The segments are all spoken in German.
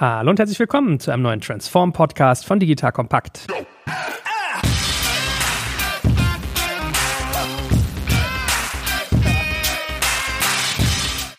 Hallo und herzlich willkommen zu einem neuen Transform Podcast von Digital Kompakt.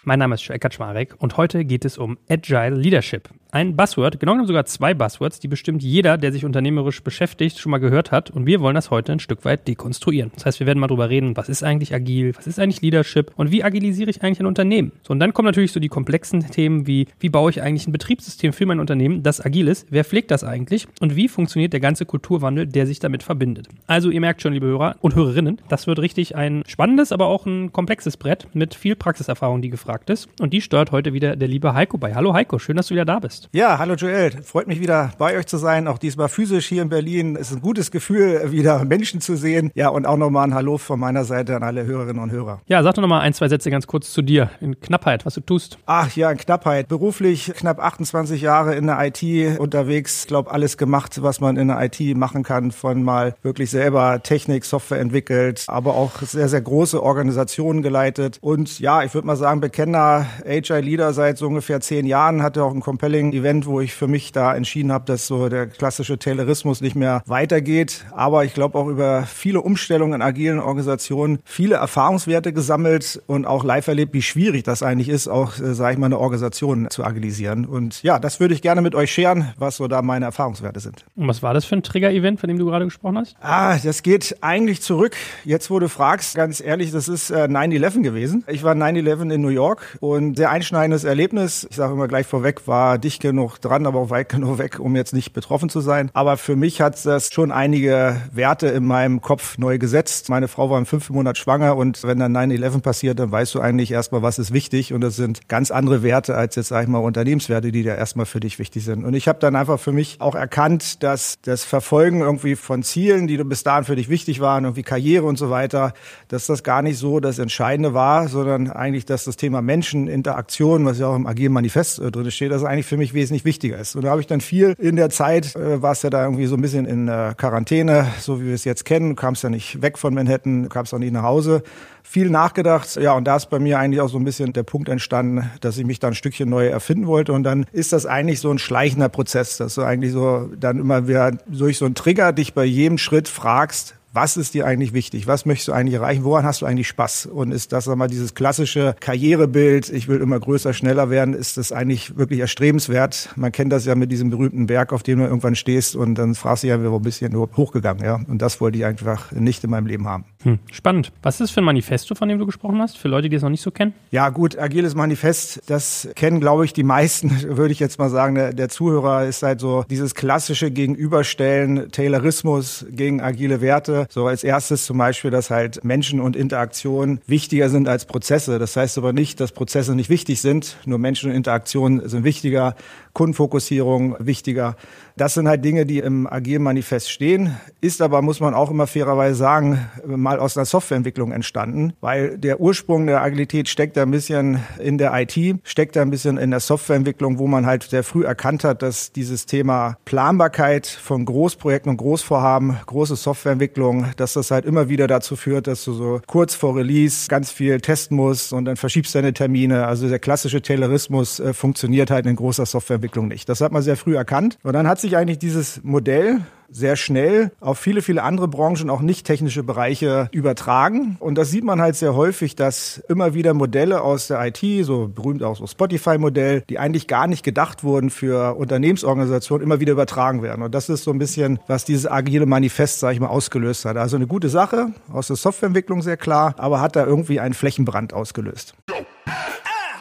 Mein Name ist Joel Kaczmarek und heute geht es um Agile Leadership. Ein Buzzword, genau genommen sogar zwei Buzzwords, die bestimmt jeder, der sich unternehmerisch beschäftigt, schon mal gehört hat. Und wir wollen das heute ein Stück weit dekonstruieren. Das heißt, wir werden mal drüber reden, was ist eigentlich agil, was ist eigentlich Leadership und wie agilisiere ich eigentlich ein Unternehmen. So, und dann kommen natürlich so die komplexen Themen wie, wie baue ich eigentlich ein Betriebssystem für mein Unternehmen, das agil ist, wer pflegt das eigentlich und wie funktioniert der ganze Kulturwandel, der sich damit verbindet. Also ihr merkt schon, liebe Hörer und Hörerinnen, das wird richtig ein spannendes, aber auch ein komplexes Brett mit viel Praxiserfahrung, die gefragt ist. Und die steuert heute wieder der liebe Heiko bei. Hallo Heiko, schön, dass du wieder da bist. Ja, hallo Joel. Freut mich wieder bei euch zu sein. Auch diesmal physisch hier in Berlin. Es ist ein gutes Gefühl, wieder Menschen zu sehen. Ja, und auch nochmal ein Hallo von meiner Seite an alle Hörerinnen und Hörer. Ja, sag doch nochmal ein, zwei Sätze ganz kurz zu dir. In Knappheit, was du tust. Ach ja, in Knappheit. Beruflich knapp 28 Jahre in der IT unterwegs. Ich glaube, alles gemacht, was man in der IT machen kann. Von mal wirklich selber Technik, Software entwickelt, aber auch sehr, sehr große Organisationen geleitet. Und ja, ich würde mal sagen, bekennender Agile-Leader seit so ungefähr zehn Jahren, hatte auch ein compelling Event, wo ich für mich da entschieden habe, dass so der klassische Taylorismus nicht mehr weitergeht. Aber ich glaube auch über viele Umstellungen in agilen Organisationen viele Erfahrungswerte gesammelt und auch live erlebt, wie schwierig das eigentlich ist, auch, äh, sage ich mal, eine Organisation zu agilisieren. Und ja, das würde ich gerne mit euch scheren, was so da meine Erfahrungswerte sind. Und was war das für ein Trigger-Event, von dem du gerade gesprochen hast? Ah, das geht eigentlich zurück. Jetzt, wo du fragst, ganz ehrlich, das ist äh, 9-11 gewesen. Ich war 9-11 in New York York und sehr einschneidendes Erlebnis. Ich sage immer gleich vorweg, war dicht genug dran, aber auch weit genug weg, um jetzt nicht betroffen zu sein. Aber für mich hat das schon einige Werte in meinem Kopf neu gesetzt. Meine Frau war im fünften Monat schwanger und wenn dann 9-11 passiert, dann weißt du eigentlich erstmal, was ist wichtig und das sind ganz andere Werte als jetzt, sag ich mal, Unternehmenswerte, die da erstmal für dich wichtig sind. Und ich habe dann einfach für mich auch erkannt, dass das Verfolgen irgendwie von Zielen, die bis dahin für dich wichtig waren, irgendwie Karriere und so weiter, dass das gar nicht so das Entscheidende war, sondern eigentlich, dass das Thema Menscheninteraktion, was ja auch im agilen Manifest äh, drin steht, das eigentlich für mich wesentlich wichtiger ist. Und da habe ich dann viel in der Zeit, äh, war es ja da irgendwie so ein bisschen in äh, Quarantäne, so wie wir es jetzt kennen, kam es ja nicht weg von Manhattan, kam es auch nicht nach Hause, viel nachgedacht. Ja, und da ist bei mir eigentlich auch so ein bisschen der Punkt entstanden, dass ich mich da ein Stückchen neu erfinden wollte. Und dann ist das eigentlich so ein schleichender Prozess, dass du eigentlich so dann immer wieder durch so einen Trigger dich bei jedem Schritt fragst, was ist dir eigentlich wichtig? Was möchtest du eigentlich erreichen? Woran hast du eigentlich Spaß? Und ist das einmal dieses klassische Karrierebild, ich will immer größer, schneller werden, ist das eigentlich wirklich erstrebenswert? Man kennt das ja mit diesem berühmten Berg, auf dem du irgendwann stehst und dann fragst du ja, wo bist du nur hochgegangen, ja? Und das wollte ich einfach nicht in meinem Leben haben. Hm, spannend. Was ist das für ein Manifesto, von dem du gesprochen hast, für Leute, die es noch nicht so kennen? Ja, gut, agiles Manifest, das kennen, glaube ich, die meisten, würde ich jetzt mal sagen. Der, der Zuhörer ist halt so dieses klassische Gegenüberstellen, Taylorismus gegen agile Werte. So als erstes zum Beispiel, dass halt Menschen und Interaktion wichtiger sind als Prozesse. Das heißt aber nicht, dass Prozesse nicht wichtig sind, nur Menschen und Interaktion sind wichtiger, Kundenfokussierung wichtiger. Das sind halt Dinge, die im agilen Manifest stehen, ist aber, muss man auch immer fairerweise sagen, mal aus einer Softwareentwicklung entstanden, weil der Ursprung der Agilität steckt da ein bisschen in der IT, steckt da ein bisschen in der Softwareentwicklung, wo man halt sehr früh erkannt hat, dass dieses Thema Planbarkeit von Großprojekten und Großvorhaben, große Softwareentwicklung, dass das halt immer wieder dazu führt, dass du so kurz vor Release ganz viel testen musst und dann verschiebst deine Termine. Also der klassische Taylorismus äh, funktioniert halt in großer Softwareentwicklung nicht. Das hat man sehr früh erkannt. Und dann hat sich eigentlich dieses Modell sehr schnell auf viele, viele andere Branchen, auch nicht technische Bereiche übertragen. Und das sieht man halt sehr häufig, dass immer wieder Modelle aus der IT, so berühmt auch so Spotify-Modell, die eigentlich gar nicht gedacht wurden für Unternehmensorganisationen, immer wieder übertragen werden. Und das ist so ein bisschen, was dieses agile Manifest, sage ich mal, ausgelöst hat. Also eine gute Sache, aus der Softwareentwicklung sehr klar, aber hat da irgendwie einen Flächenbrand ausgelöst.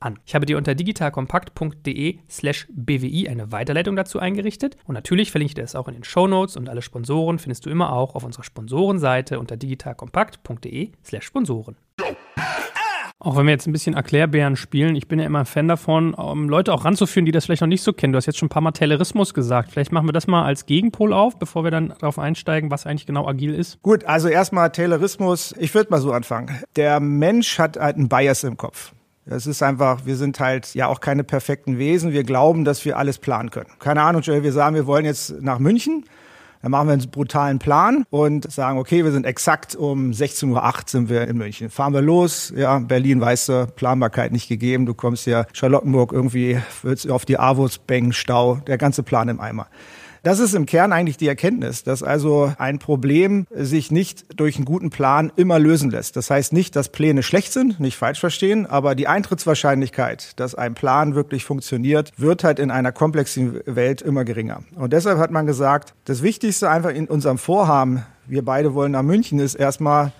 an. Ich habe dir unter digitalkompakt.de slash BWI eine Weiterleitung dazu eingerichtet und natürlich verlinke ich dir das auch in den Show Notes und alle Sponsoren findest du immer auch auf unserer Sponsorenseite unter digitalkompakt.de slash Sponsoren. Auch wenn wir jetzt ein bisschen Erklärbären spielen, ich bin ja immer ein Fan davon, um Leute auch ranzuführen, die das vielleicht noch nicht so kennen. Du hast jetzt schon ein paar Mal Taylorismus gesagt. Vielleicht machen wir das mal als Gegenpol auf, bevor wir dann darauf einsteigen, was eigentlich genau agil ist. Gut, also erstmal Taylorismus. Ich würde mal so anfangen. Der Mensch hat halt einen Bias im Kopf. Es ist einfach, wir sind halt ja auch keine perfekten Wesen. Wir glauben, dass wir alles planen können. Keine Ahnung, Joel, wir sagen, wir wollen jetzt nach München. Dann machen wir einen brutalen Plan und sagen, okay, wir sind exakt um 16.08 Uhr sind wir in München. Fahren wir los, ja, Berlin, weißt du, Planbarkeit nicht gegeben. Du kommst ja Charlottenburg irgendwie, willst auf die Avus bängen, Stau, der ganze Plan im Eimer. Das ist im Kern eigentlich die Erkenntnis, dass also ein Problem sich nicht durch einen guten Plan immer lösen lässt. Das heißt nicht, dass Pläne schlecht sind, nicht falsch verstehen, aber die Eintrittswahrscheinlichkeit, dass ein Plan wirklich funktioniert, wird halt in einer komplexen Welt immer geringer. Und deshalb hat man gesagt, das Wichtigste einfach in unserem Vorhaben, wir beide wollen nach München, ist erstmal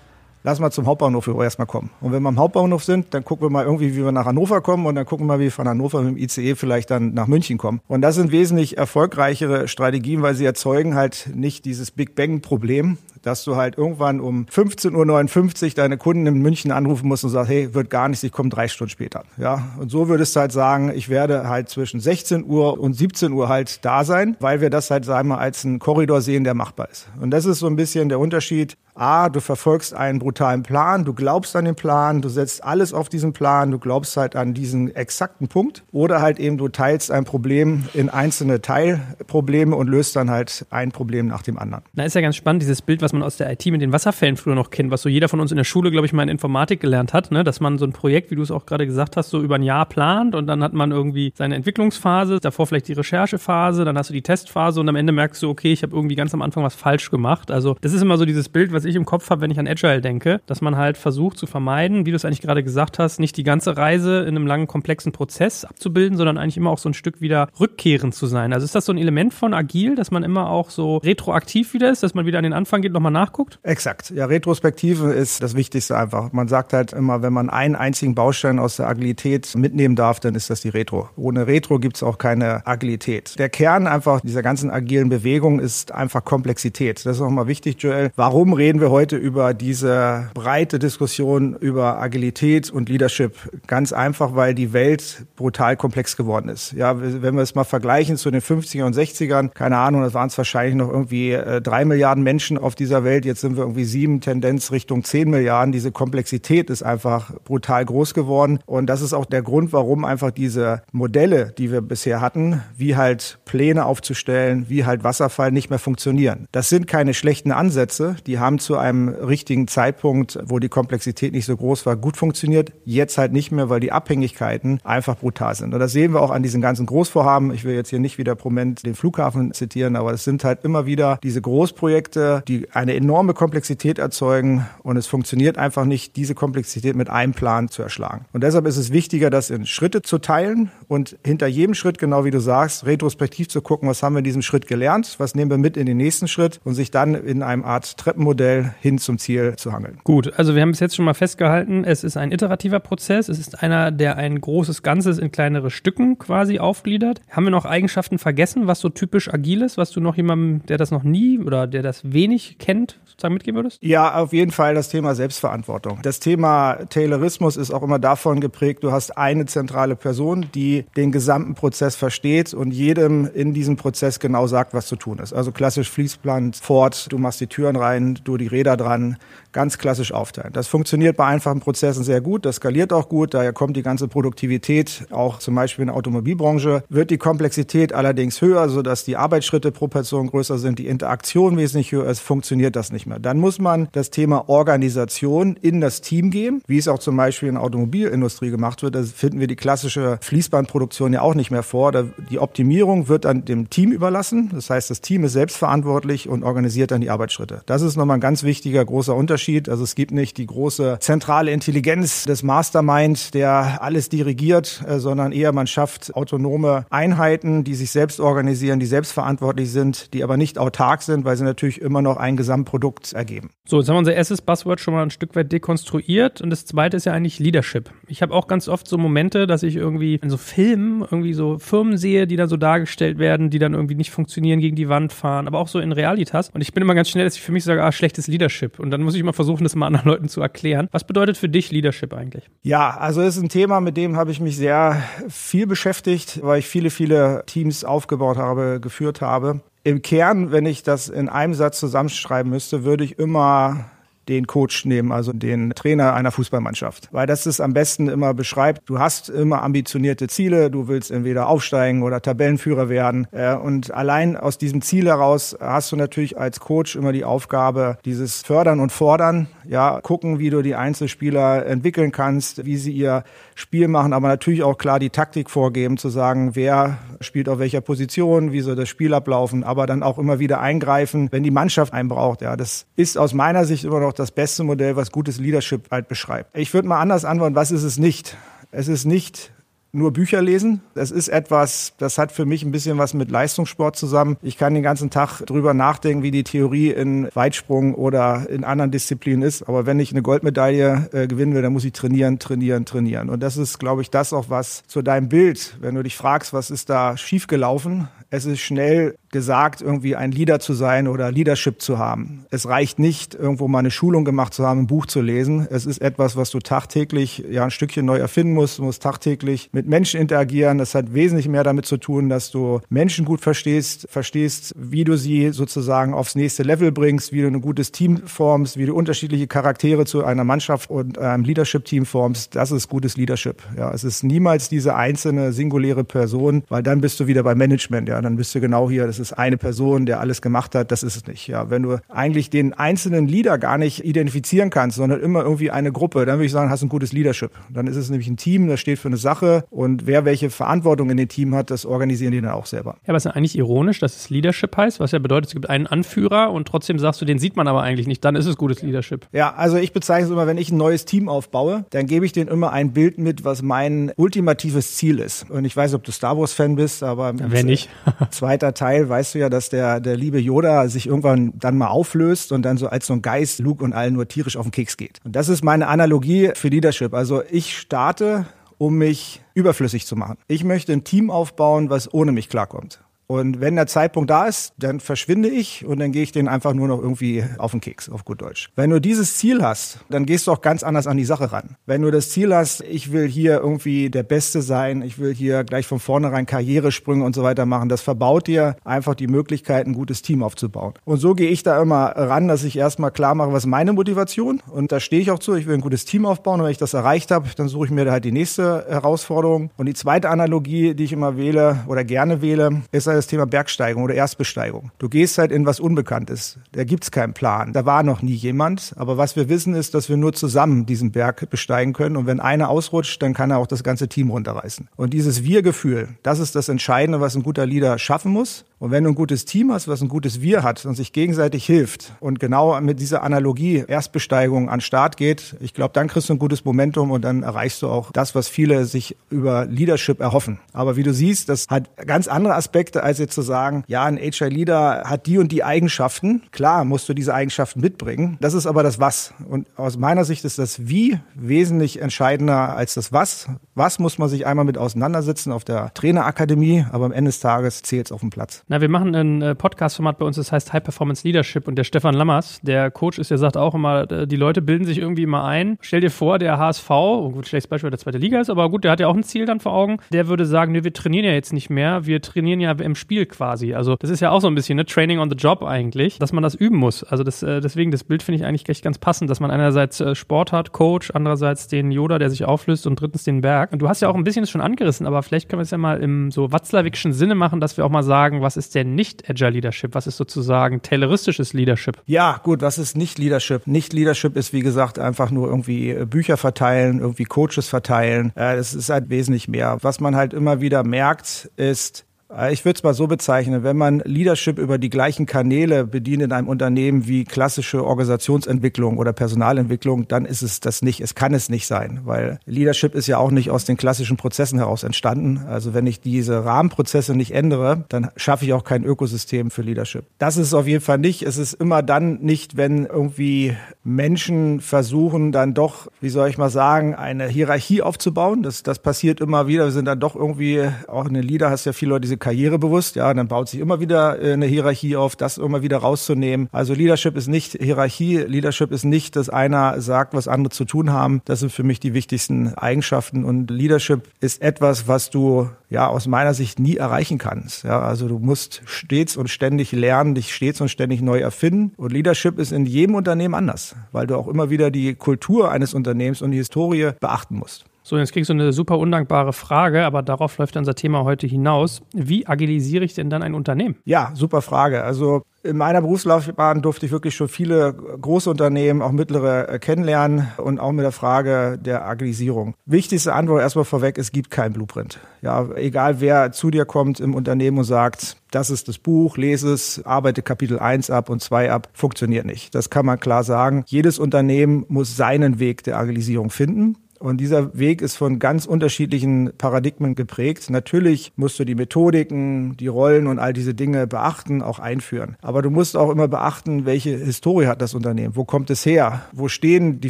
lass mal zum Hauptbahnhof erstmal kommen. Und wenn wir am Hauptbahnhof sind, dann gucken wir mal irgendwie, wie wir nach Hannover kommen und dann gucken wir mal, wie wir von Hannover mit dem ICE vielleicht dann nach München kommen. Und das sind wesentlich erfolgreichere Strategien, weil sie erzeugen halt nicht dieses Big Bang Problem, dass du halt irgendwann um 15.59 Uhr deine Kunden in München anrufen musst und sagst, hey, wird gar nichts, ich komme drei Stunden später. Ja, und so würdest du halt sagen, ich werde halt zwischen 16 Uhr und 17 Uhr halt da sein, weil wir das halt, sagen wir, als einen Korridor sehen, der machbar ist. Und das ist so ein bisschen der Unterschied. A, du verfolgst einen brutalen Plan, du glaubst an den Plan, du setzt alles auf diesen Plan, du glaubst halt an diesen exakten Punkt. Oder halt eben, du teilst ein Problem in einzelne Teilprobleme und löst dann halt ein Problem nach dem anderen. Da ist ja ganz spannend, dieses Bild, was was man aus der IT mit den Wasserfällen früher noch kennt, was so jeder von uns in der Schule, glaube ich, mal in Informatik gelernt hat, ne? dass man so ein Projekt, wie du es auch gerade gesagt hast, so über ein Jahr plant und dann hat man irgendwie seine Entwicklungsphase, davor vielleicht die Recherchephase, dann hast du die Testphase und am Ende merkst du, okay, ich habe irgendwie ganz am Anfang was falsch gemacht. Also das ist immer so dieses Bild, was ich im Kopf habe, wenn ich an Agile denke, dass man halt versucht zu vermeiden, wie du es eigentlich gerade gesagt hast, nicht die ganze Reise in einem langen, komplexen Prozess abzubilden, sondern eigentlich immer auch so ein Stück wieder rückkehrend zu sein. Also ist das so ein Element von agil, dass man immer auch so retroaktiv wieder ist, dass man wieder an den Anfang geht, nochmal nachguckt? Exakt. Ja, Retrospektive ist das Wichtigste einfach. Man sagt halt immer, wenn man einen einzigen Baustein aus der Agilität mitnehmen darf, dann ist das die Retro. Ohne Retro gibt es auch keine Agilität. Der Kern einfach dieser ganzen agilen Bewegung ist einfach Komplexität. Das ist nochmal wichtig, Joel. Warum reden wir heute über diese breite Diskussion über Agilität und Leadership? Ganz einfach, weil die Welt brutal komplex geworden ist. Ja, wenn wir es mal vergleichen zu den 50er und 60ern, keine Ahnung, das waren es wahrscheinlich noch irgendwie äh, drei Milliarden Menschen auf dieser Welt. Jetzt sind wir irgendwie sieben, Tendenz Richtung zehn Milliarden. Diese Komplexität ist einfach brutal groß geworden. Und das ist auch der Grund, warum einfach diese Modelle, die wir bisher hatten, wie halt Pläne aufzustellen, wie halt Wasserfall nicht mehr funktionieren. Das sind keine schlechten Ansätze. Die haben zu einem richtigen Zeitpunkt, wo die Komplexität nicht so groß war, gut funktioniert. Jetzt halt nicht mehr, weil die Abhängigkeiten einfach brutal sind. Und das sehen wir auch an diesen ganzen Großvorhaben. Ich will jetzt hier nicht wieder proment den Flughafen zitieren, aber es sind halt immer wieder diese Großprojekte, die eine enorme Komplexität erzeugen und es funktioniert einfach nicht, diese Komplexität mit einem Plan zu erschlagen. Und deshalb ist es wichtiger, das in Schritte zu teilen und hinter jedem Schritt, genau wie du sagst, retrospektiv zu gucken, was haben wir in diesem Schritt gelernt, was nehmen wir mit in den nächsten Schritt und sich dann in einem Art Treppenmodell hin zum Ziel zu hangeln. Gut, also wir haben bis jetzt schon mal festgehalten, es ist ein iterativer Prozess, es ist einer, der ein großes Ganzes in kleinere Stücken quasi aufgliedert. Haben wir noch Eigenschaften vergessen, was so typisch agil ist, was du noch jemandem, der das noch nie oder der das wenig kennt, kennt, sozusagen mitgeben würdest? Ja, auf jeden Fall das Thema Selbstverantwortung. Das Thema Taylorismus ist auch immer davon geprägt, du hast eine zentrale Person, die den gesamten Prozess versteht und jedem in diesem Prozess genau sagt, was zu tun ist. Also klassisch Fließplan fort, du machst die Türen rein, du die Räder dran, ganz klassisch aufteilen. Das funktioniert bei einfachen Prozessen sehr gut, das skaliert auch gut, daher kommt die ganze Produktivität, auch zum Beispiel in der Automobilbranche, wird die Komplexität allerdings höher, sodass die Arbeitsschritte pro Person größer sind, die Interaktion wesentlich höher ist, funktioniert funktioniert das nicht mehr. Dann muss man das Thema Organisation in das Team geben, wie es auch zum Beispiel in der Automobilindustrie gemacht wird. Da finden wir die klassische Fließbandproduktion ja auch nicht mehr vor. Die Optimierung wird an dem Team überlassen. Das heißt, das Team ist selbstverantwortlich und organisiert dann die Arbeitsschritte. Das ist nochmal ein ganz wichtiger, großer Unterschied. Also es gibt nicht die große zentrale Intelligenz des Mastermind, der alles dirigiert, äh, sondern eher man schafft autonome Einheiten, die sich selbst organisieren, die selbstverantwortlich sind, die aber nicht autark sind, weil sie natürlich immer noch ein Gesamtprodukt ergeben. So, jetzt haben wir unser erstes Buzzword schon mal ein Stück weit dekonstruiert und das zweite ist ja eigentlich Leadership. Ich habe auch ganz oft so Momente, dass ich irgendwie in so Filmen irgendwie so Firmen sehe, die dann so dargestellt werden, die dann irgendwie nicht funktionieren, gegen die Wand fahren, aber auch so in Realitas. Und ich bin immer ganz schnell, dass ich für mich sage, ah, schlechtes Leadership. Und dann muss ich mal versuchen, das mal anderen Leuten zu erklären. Was bedeutet für dich Leadership eigentlich? Ja, also es ist ein Thema, mit dem habe ich mich sehr viel beschäftigt, weil ich viele, viele Teams aufgebaut habe, geführt habe. Im Kern, wenn ich das in einem Satz zusammenschreiben müsste, würde ich immer den Coach nehmen, also den Trainer einer Fußballmannschaft. Weil das es am besten immer beschreibt. Du hast immer ambitionierte Ziele, du willst entweder aufsteigen oder Tabellenführer werden. Äh, und allein aus diesem Ziel heraus hast du natürlich als Coach immer die Aufgabe, dieses Fördern und Fordern, ja, gucken, wie du die Einzelspieler entwickeln kannst, wie sie ihr Spiel machen, aber natürlich auch klar die Taktik vorgeben, zu sagen, wer spielt auf welcher Position, wie soll das Spiel ablaufen, aber dann auch immer wieder eingreifen, wenn die Mannschaft einen braucht. Ja, das ist aus meiner Sicht immer noch das beste Modell, was gutes Leadership halt beschreibt. Ich würde mal anders antworten, was ist es nicht? Es ist nicht nur Bücher lesen. Das ist etwas, das hat für mich ein bisschen was mit Leistungssport zusammen. Ich kann den ganzen Tag drüber nachdenken, wie die Theorie in Weitsprung oder in anderen Disziplinen ist. Aber wenn ich eine Goldmedaille äh, gewinnen will, dann muss ich trainieren, trainieren, trainieren. Und das ist, glaube ich, das auch was zu deinem Bild. Wenn du dich fragst, was ist da schiefgelaufen, es ist schnell gesagt, irgendwie ein Leader zu sein oder Leadership zu haben. Es reicht nicht, irgendwo mal eine Schulung gemacht zu haben, ein Buch zu lesen. Es ist etwas, was du tagtäglich ja ein Stückchen neu erfinden musst. Du musst tagtäglich mit Menschen interagieren. Das hat wesentlich mehr damit zu tun, dass du Menschen gut verstehst, verstehst, wie du sie sozusagen aufs nächste Level bringst, wie du ein gutes Team formst, wie du unterschiedliche Charaktere zu einer Mannschaft und einem Leadership-Team formst. Das ist gutes Leadership. Ja, es ist niemals diese einzelne singuläre Person, weil dann bist du wieder beim Management. Ja, dann bist du genau hier. Das ist eine Person, der alles gemacht hat. Das ist es nicht. Ja, wenn du eigentlich den einzelnen Leader gar nicht identifizieren kannst, sondern immer irgendwie eine Gruppe, dann würde ich sagen, hast du ein gutes Leadership. Dann ist es nämlich ein Team, das steht für eine Sache und wer welche Verantwortung in dem Team hat, das organisieren die dann auch selber. Ja, aber es ist eigentlich ironisch, dass es Leadership heißt, was ja bedeutet, es gibt einen Anführer und trotzdem sagst du, den sieht man aber eigentlich nicht. Dann ist es gutes Leadership. Ja, also ich bezeichne es immer, wenn ich ein neues Team aufbaue, dann gebe ich denen immer ein Bild mit, was mein ultimatives Ziel ist. Und ich weiß, ob du Star Wars Fan bist, aber ja, wenn nicht. zweiter Teil weißt du ja, dass der, der liebe Yoda sich irgendwann dann mal auflöst und dann so als so ein Geist Luke und allen nur tierisch auf den Keks geht. Und das ist meine Analogie für Leadership. Also ich starte, um mich überflüssig zu machen. Ich möchte ein Team aufbauen, was ohne mich klarkommt. Und wenn der Zeitpunkt da ist, dann verschwinde ich und dann gehe ich den einfach nur noch irgendwie auf den Keks, auf gut Deutsch. Wenn du dieses Ziel hast, dann gehst du auch ganz anders an die Sache ran. Wenn du das Ziel hast, ich will hier irgendwie der Beste sein, ich will hier gleich von vornherein Karrieresprünge und so weiter machen, das verbaut dir einfach die Möglichkeit, ein gutes Team aufzubauen. Und so gehe ich da immer ran, dass ich erstmal klar mache, was meine Motivation und da stehe ich auch zu, ich will ein gutes Team aufbauen und wenn ich das erreicht habe, dann suche ich mir halt die nächste Herausforderung. Und die zweite Analogie, die ich immer wähle oder gerne wähle, ist das Thema Bergsteigung oder Erstbesteigung. Du gehst halt in was Unbekanntes. Da gibt's keinen Plan. Da war noch nie jemand. Aber was wir wissen ist, dass wir nur zusammen diesen Berg besteigen können. Und wenn einer ausrutscht, dann kann er auch das ganze Team runterreißen. Und dieses Wir-Gefühl, das ist das Entscheidende, was ein guter Leader schaffen muss. Und wenn du ein gutes Team hast, was ein gutes Wir hat und sich gegenseitig hilft und genau mit dieser Analogie Erstbesteigung an Start geht, ich glaube, dann kriegst du ein gutes Momentum und dann erreichst du auch das, was viele sich über Leadership erhoffen. Aber wie du siehst, das hat ganz andere Aspekte, als jetzt zu sagen, ja, ein HR-Leader hat die und die Eigenschaften. Klar, musst du diese Eigenschaften mitbringen. Das ist aber das Was. Und aus meiner Sicht ist das Wie wesentlich entscheidender als das Was. Was muss man sich einmal mit auseinandersetzen auf der Trainerakademie, aber am Ende des Tages zählt es auf dem Platz. Na, wir machen ein äh, Podcast-Format bei uns, das heißt High Performance Leadership und der Stefan Lammers, der Coach ist, der sagt auch immer, äh, die Leute bilden sich irgendwie immer ein. Stell dir vor, der HSV, oh gut, schlechtes Beispiel, der zweite Liga ist, aber gut, der hat ja auch ein Ziel dann vor Augen. Der würde sagen, nee, wir trainieren ja jetzt nicht mehr, wir trainieren ja im Spiel quasi. Also das ist ja auch so ein bisschen ne Training on the Job eigentlich, dass man das üben muss. Also das, äh, deswegen das Bild finde ich eigentlich echt ganz passend, dass man einerseits Sport hat, Coach, andererseits den Yoda, der sich auflöst und drittens den Berg. Und du hast ja auch ein bisschen das schon angerissen, aber vielleicht können wir es ja mal im so watzlawikschen Sinne machen, dass wir auch mal sagen, was ist denn nicht Agile Leadership? Was ist sozusagen tayloristisches Leadership? Ja, gut, was ist nicht Leadership? Nicht Leadership ist, wie gesagt, einfach nur irgendwie äh, Bücher verteilen, irgendwie Coaches verteilen. Es ist halt wesentlich mehr. Was man halt immer wieder merkt, ist, äh, ich würde es mal so bezeichnen, wenn man Leadership über die gleichen Kanäle bedient in einem Unternehmen wie klassische Organisationsentwicklung oder Personalentwicklung, dann ist es das nicht. Es kann es nicht sein, weil Leadership ist ja auch nicht aus den klassischen Prozessen heraus entstanden. Also wenn ich diese Rahmenprozesse nicht ändere, dann schaffe ich auch kein Ökosystem für Leadership. Das ist es auf jeden Fall nicht. Es ist immer dann nicht, wenn irgendwie Menschen versuchen, dann doch, wie soll ich mal sagen, eine Hierarchie aufzubauen. Das, das passiert immer wieder. Wir sind dann doch irgendwie, auch in den Leader hast ja viele Leute, diese karrierebewusst, ja, dann baut sich immer wieder äh, eine Hierarchie auf, das immer wieder rauszunehmen. Also Leadership ist nicht Hierarchie, Leadership ist nicht, dass einer sagt, was andere zu tun haben. Das sind für mich die wichtigsten Eigenschaften und Leadership ist etwas, was du ja aus meiner Sicht nie erreichen kannst. Ja, also du musst stets und ständig lernen, dich stets und ständig neu erfinden und Leadership ist in jedem Unternehmen anders, weil du auch immer wieder die Kultur eines Unternehmens und die Historie beachten musst. So, jetzt kriegst du eine super undankbare Frage, aber darauf läuft unser Thema heute hinaus. Wie agilisiere ich denn dann ein Unternehmen? Ja, super Frage. Also in meiner Berufslaufbahn durfte ich wirklich schon viele große Unternehmen, auch mittlere äh, kennenlernen und auch mit der Frage der Agilisierung. Wichtigste Antwort erstmal vorweg, es gibt kein Blueprint. Ja, egal wer zu dir kommt im Unternehmen und sagt, das ist das Buch, lese es, arbeite Kapitel 1 ab und 2 ab, funktioniert nicht. Das kann man klar sagen. Jedes Unternehmen muss seinen Weg der Agilisierung finden. Und dieser Weg ist von ganz unterschiedlichen Paradigmen geprägt. Natürlich musst du die Methodiken, die Rollen und all diese Dinge beachten, auch einführen. Aber du musst auch immer beachten, welche Historie hat das Unternehmen? Wo kommt es her? Wo stehen die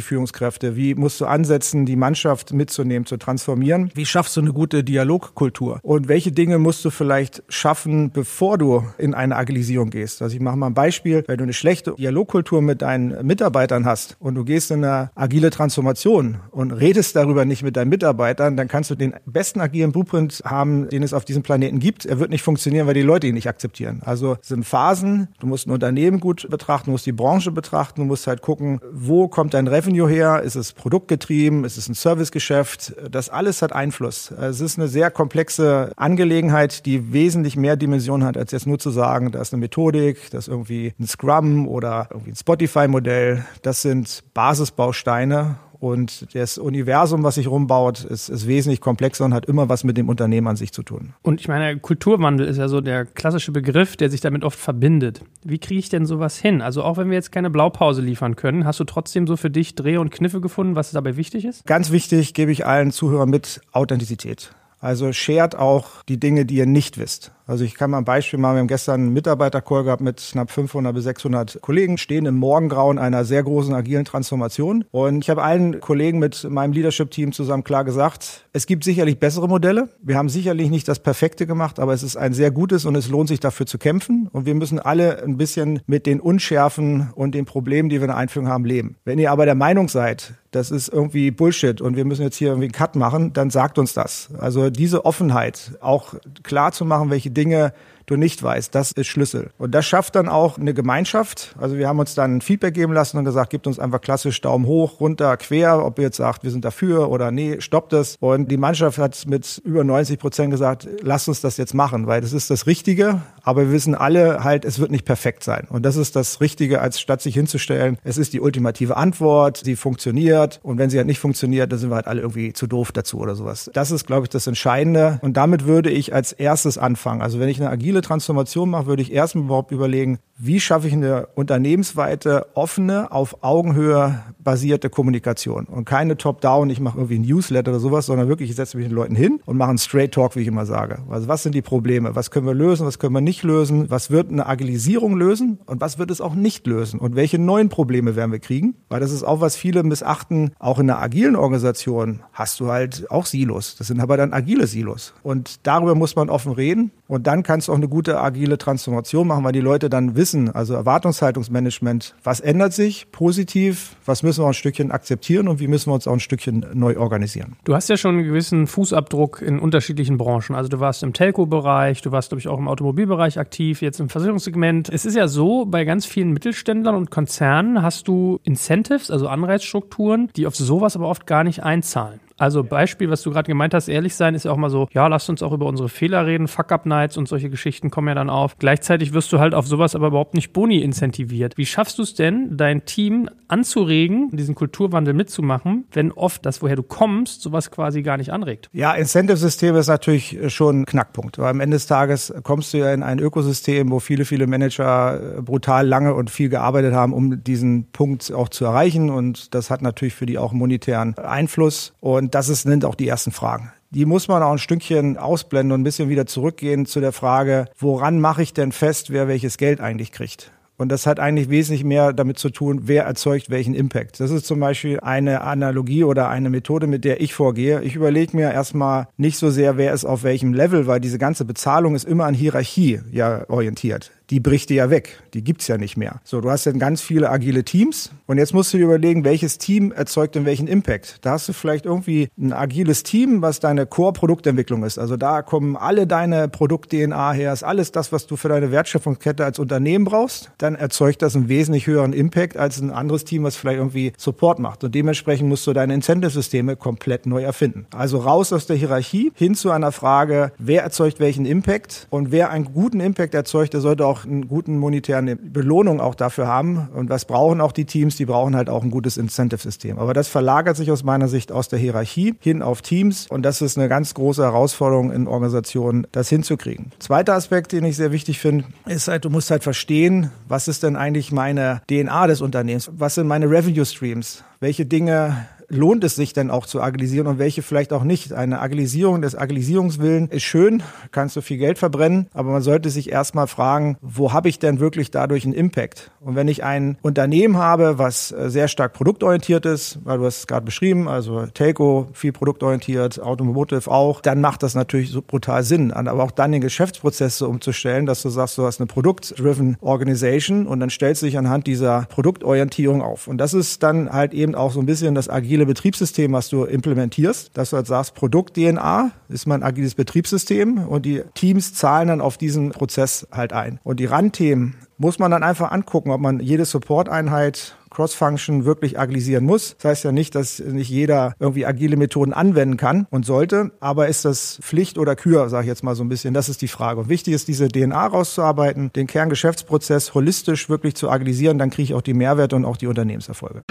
Führungskräfte? Wie musst du ansetzen, die Mannschaft mitzunehmen, zu transformieren? Wie schaffst du eine gute Dialogkultur? Und welche Dinge musst du vielleicht schaffen, bevor du in eine Agilisierung gehst? Also ich mache mal ein Beispiel. Wenn du eine schlechte Dialogkultur mit deinen Mitarbeitern hast und du gehst in eine agile Transformation und redest redest darüber nicht mit deinen Mitarbeitern, dann kannst du den besten agilen Blueprint haben, den es auf diesem Planeten gibt. Er wird nicht funktionieren, weil die Leute ihn nicht akzeptieren. Also sind Phasen. Du musst ein Unternehmen gut betrachten, du musst die Branche betrachten, du musst halt gucken, wo kommt dein Revenue her? Ist es produktgetrieben? Ist es ein Servicegeschäft? Das alles hat Einfluss. Es ist eine sehr komplexe Angelegenheit, die wesentlich mehr Dimensionen hat, als jetzt nur zu sagen, da ist eine Methodik, das ist irgendwie ein Scrum oder irgendwie ein Spotify-Modell. Das sind Basisbausteine und das Universum, was sich rumbaut, ist, ist wesentlich komplexer und hat immer was mit dem Unternehmen an sich zu tun. Und ich meine, Kulturwandel ist ja so der klassische Begriff, der sich damit oft verbindet. Wie kriege ich denn sowas hin? Also auch wenn wir jetzt keine Blaupause liefern können, hast du trotzdem so für dich Dreh- und Kniffe gefunden, was dabei wichtig ist? Ganz wichtig gebe ich allen Zuhörern mit Authentizität. Also shared auch die Dinge, die ihr nicht wisst. Also ich kann mal ein Beispiel machen. Wir haben gestern einen Mitarbeitercall gehabt mit knapp 500 bis 600 Kollegen, stehen im Morgengrauen einer sehr großen agilen Transformation. Und ich habe allen Kollegen mit meinem Leadership-Team zusammen klar gesagt, es gibt sicherlich bessere Modelle. Wir haben sicherlich nicht das Perfekte gemacht, aber es ist ein sehr gutes und es lohnt sich dafür zu kämpfen. Und wir müssen alle ein bisschen mit den Unschärfen und den Problemen, die wir in der Einführung haben, leben. Wenn ihr aber der Meinung seid, das ist irgendwie Bullshit und wir müssen jetzt hier irgendwie einen Cut machen, dann sagt uns das. Also diese Offenheit, auch klar zu machen, welche Dinge du nicht weißt. Das ist Schlüssel. Und das schafft dann auch eine Gemeinschaft. Also wir haben uns dann Feedback geben lassen und gesagt, gibt uns einfach klassisch Daumen hoch, runter, quer, ob ihr jetzt sagt, wir sind dafür oder nee, stoppt es. Und die Mannschaft hat mit über 90 Prozent gesagt, lasst uns das jetzt machen, weil das ist das Richtige. Aber wir wissen alle halt, es wird nicht perfekt sein. Und das ist das Richtige, als statt sich hinzustellen, es ist die ultimative Antwort, sie funktioniert. Und wenn sie halt nicht funktioniert, dann sind wir halt alle irgendwie zu doof dazu oder sowas. Das ist, glaube ich, das Entscheidende. Und damit würde ich als erstes anfangen. Also wenn ich eine agile Transformation mache, würde ich erstmal überhaupt überlegen, wie schaffe ich eine unternehmensweite, offene, auf Augenhöhe basierte Kommunikation und keine Top-Down, ich mache irgendwie ein Newsletter oder sowas, sondern wirklich, ich setze mich den Leuten hin und mache einen Straight Talk, wie ich immer sage. Also was sind die Probleme? Was können wir lösen? Was können wir nicht lösen? Was wird eine Agilisierung lösen? Und was wird es auch nicht lösen? Und welche neuen Probleme werden wir kriegen? Weil das ist auch, was viele missachten. Auch in einer agilen Organisation hast du halt auch Silos. Das sind aber dann agile Silos. Und darüber muss man offen reden. Und dann kannst du auch eine gute agile Transformation machen, weil die Leute dann wissen, also Erwartungshaltungsmanagement, was ändert sich positiv, was müssen wir ein Stückchen akzeptieren und wie müssen wir uns auch ein Stückchen neu organisieren. Du hast ja schon einen gewissen Fußabdruck in unterschiedlichen Branchen. Also du warst im Telco-Bereich, du warst, glaube ich, auch im Automobilbereich aktiv, jetzt im Versicherungssegment. Es ist ja so, bei ganz vielen Mittelständlern und Konzernen hast du Incentives, also Anreizstrukturen, die auf sowas aber oft gar nicht einzahlen. Also Beispiel, was du gerade gemeint hast, ehrlich sein, ist ja auch mal so, ja, lasst uns auch über unsere Fehler reden, Fuck-Up-Nights und solche Geschichten kommen ja dann auf. Gleichzeitig wirst du halt auf sowas aber überhaupt nicht Boni incentiviert. Wie schaffst du es denn, dein Team anzuregen, diesen Kulturwandel mitzumachen, wenn oft das, woher du kommst, sowas quasi gar nicht anregt? Ja, Incentive-System ist natürlich schon ein Knackpunkt. Weil am Ende des Tages kommst du ja in ein Ökosystem, wo viele, viele Manager äh, brutal lange und viel gearbeitet haben, um diesen Punkt auch zu erreichen. Und das hat natürlich für die auch monetären Einfluss. Und das ist, sind auch die ersten Fragen die muss man auch ein Stückchen ausblenden und ein bisschen wieder zurückgehen zu der Frage, woran mache ich denn fest, wer welches Geld eigentlich kriegt? Und das hat eigentlich wesentlich mehr damit zu tun, wer erzeugt welchen Impact. Das ist zum Beispiel eine Analogie oder eine Methode, mit der ich vorgehe. Ich überlege mir erstmal nicht so sehr, wer ist auf welchem Level, weil diese ganze Bezahlung ist immer an Hierarchie ja orientiert die bricht dir ja weg. Die gibt's ja nicht mehr. So, du hast dann ganz viele agile Teams und jetzt musst du dir überlegen, welches Team erzeugt denn welchen Impact. Da hast du vielleicht irgendwie ein agiles Team, was deine Core-Produktentwicklung ist. Also da kommen alle deine Produkt-DNA her, ist alles das, was du für deine Wertschöpfungskette als Unternehmen brauchst. Dann erzeugt das einen wesentlich höheren Impact als ein anderes Team, was vielleicht irgendwie Support macht. Und dementsprechend musst du deine Incentive-Systeme komplett neu erfinden. Also raus aus der Hierarchie hin zu einer Frage, wer erzeugt welchen Impact und wer einen guten Impact erzeugt, der sollte auch auch einen guten monetären Belohnung auch dafür haben. Und was brauchen auch die Teams? Die brauchen halt auch ein gutes Incentive-System. Aber das verlagert sich aus meiner Sicht aus der Hierarchie hin auf Teams. Und das ist eine ganz große Herausforderung in Organisationen, das hinzukriegen. Zweiter Aspekt, den ich sehr wichtig finde, ist halt, du musst halt verstehen, was ist denn eigentlich meine DNA des Unternehmens? Was sind meine Revenue Streams? Welche Dinge lohnt es sich denn auch zu agilisieren und welche vielleicht auch nicht. Eine Agilisierung des Agilisierungswillen ist schön, kannst du viel Geld verbrennen, aber man sollte sich erstmal fragen, wo habe ich denn wirklich dadurch einen Impact? Und wenn ich ein Unternehmen habe, was äh, sehr stark produktorientiert ist, weil du hast es gerade beschrieben, also Telco viel produktorientiert, Automotive auch, dann macht das natürlich so brutal Sinn. Aber auch dann den Geschäftsprozesse umzustellen, dass du sagst, du hast eine Produkt-driven Organization und dann stellst du dich anhand dieser Produktorientierung auf. Und das ist dann halt eben auch so ein bisschen das agile agile Betriebssystem, was du implementierst, dass du halt sagst, Produkt-DNA ist mein agiles Betriebssystem und die Teams zahlen dann auf diesen Prozess halt ein. Und die Randthemen muss man dann einfach angucken, ob man jede Support-Einheit Cross-Function wirklich agilisieren muss. Das heißt ja nicht, dass nicht jeder irgendwie agile Methoden anwenden kann und sollte, aber ist das Pflicht oder Kür, sage ich jetzt mal so ein bisschen, das ist die Frage. Und wichtig ist, diese DNA rauszuarbeiten, den Kerngeschäftsprozess holistisch wirklich zu agilisieren, dann kriege ich auch die Mehrwerte und auch die Unternehmenserfolge.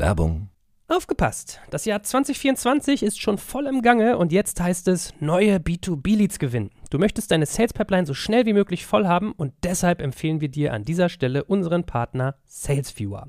Werbung. Aufgepasst! Das Jahr 2024 ist schon voll im Gange und jetzt heißt es neue B2B-Leads gewinnen. Du möchtest deine Sales Pipeline so schnell wie möglich voll haben und deshalb empfehlen wir dir an dieser Stelle unseren Partner SalesViewer.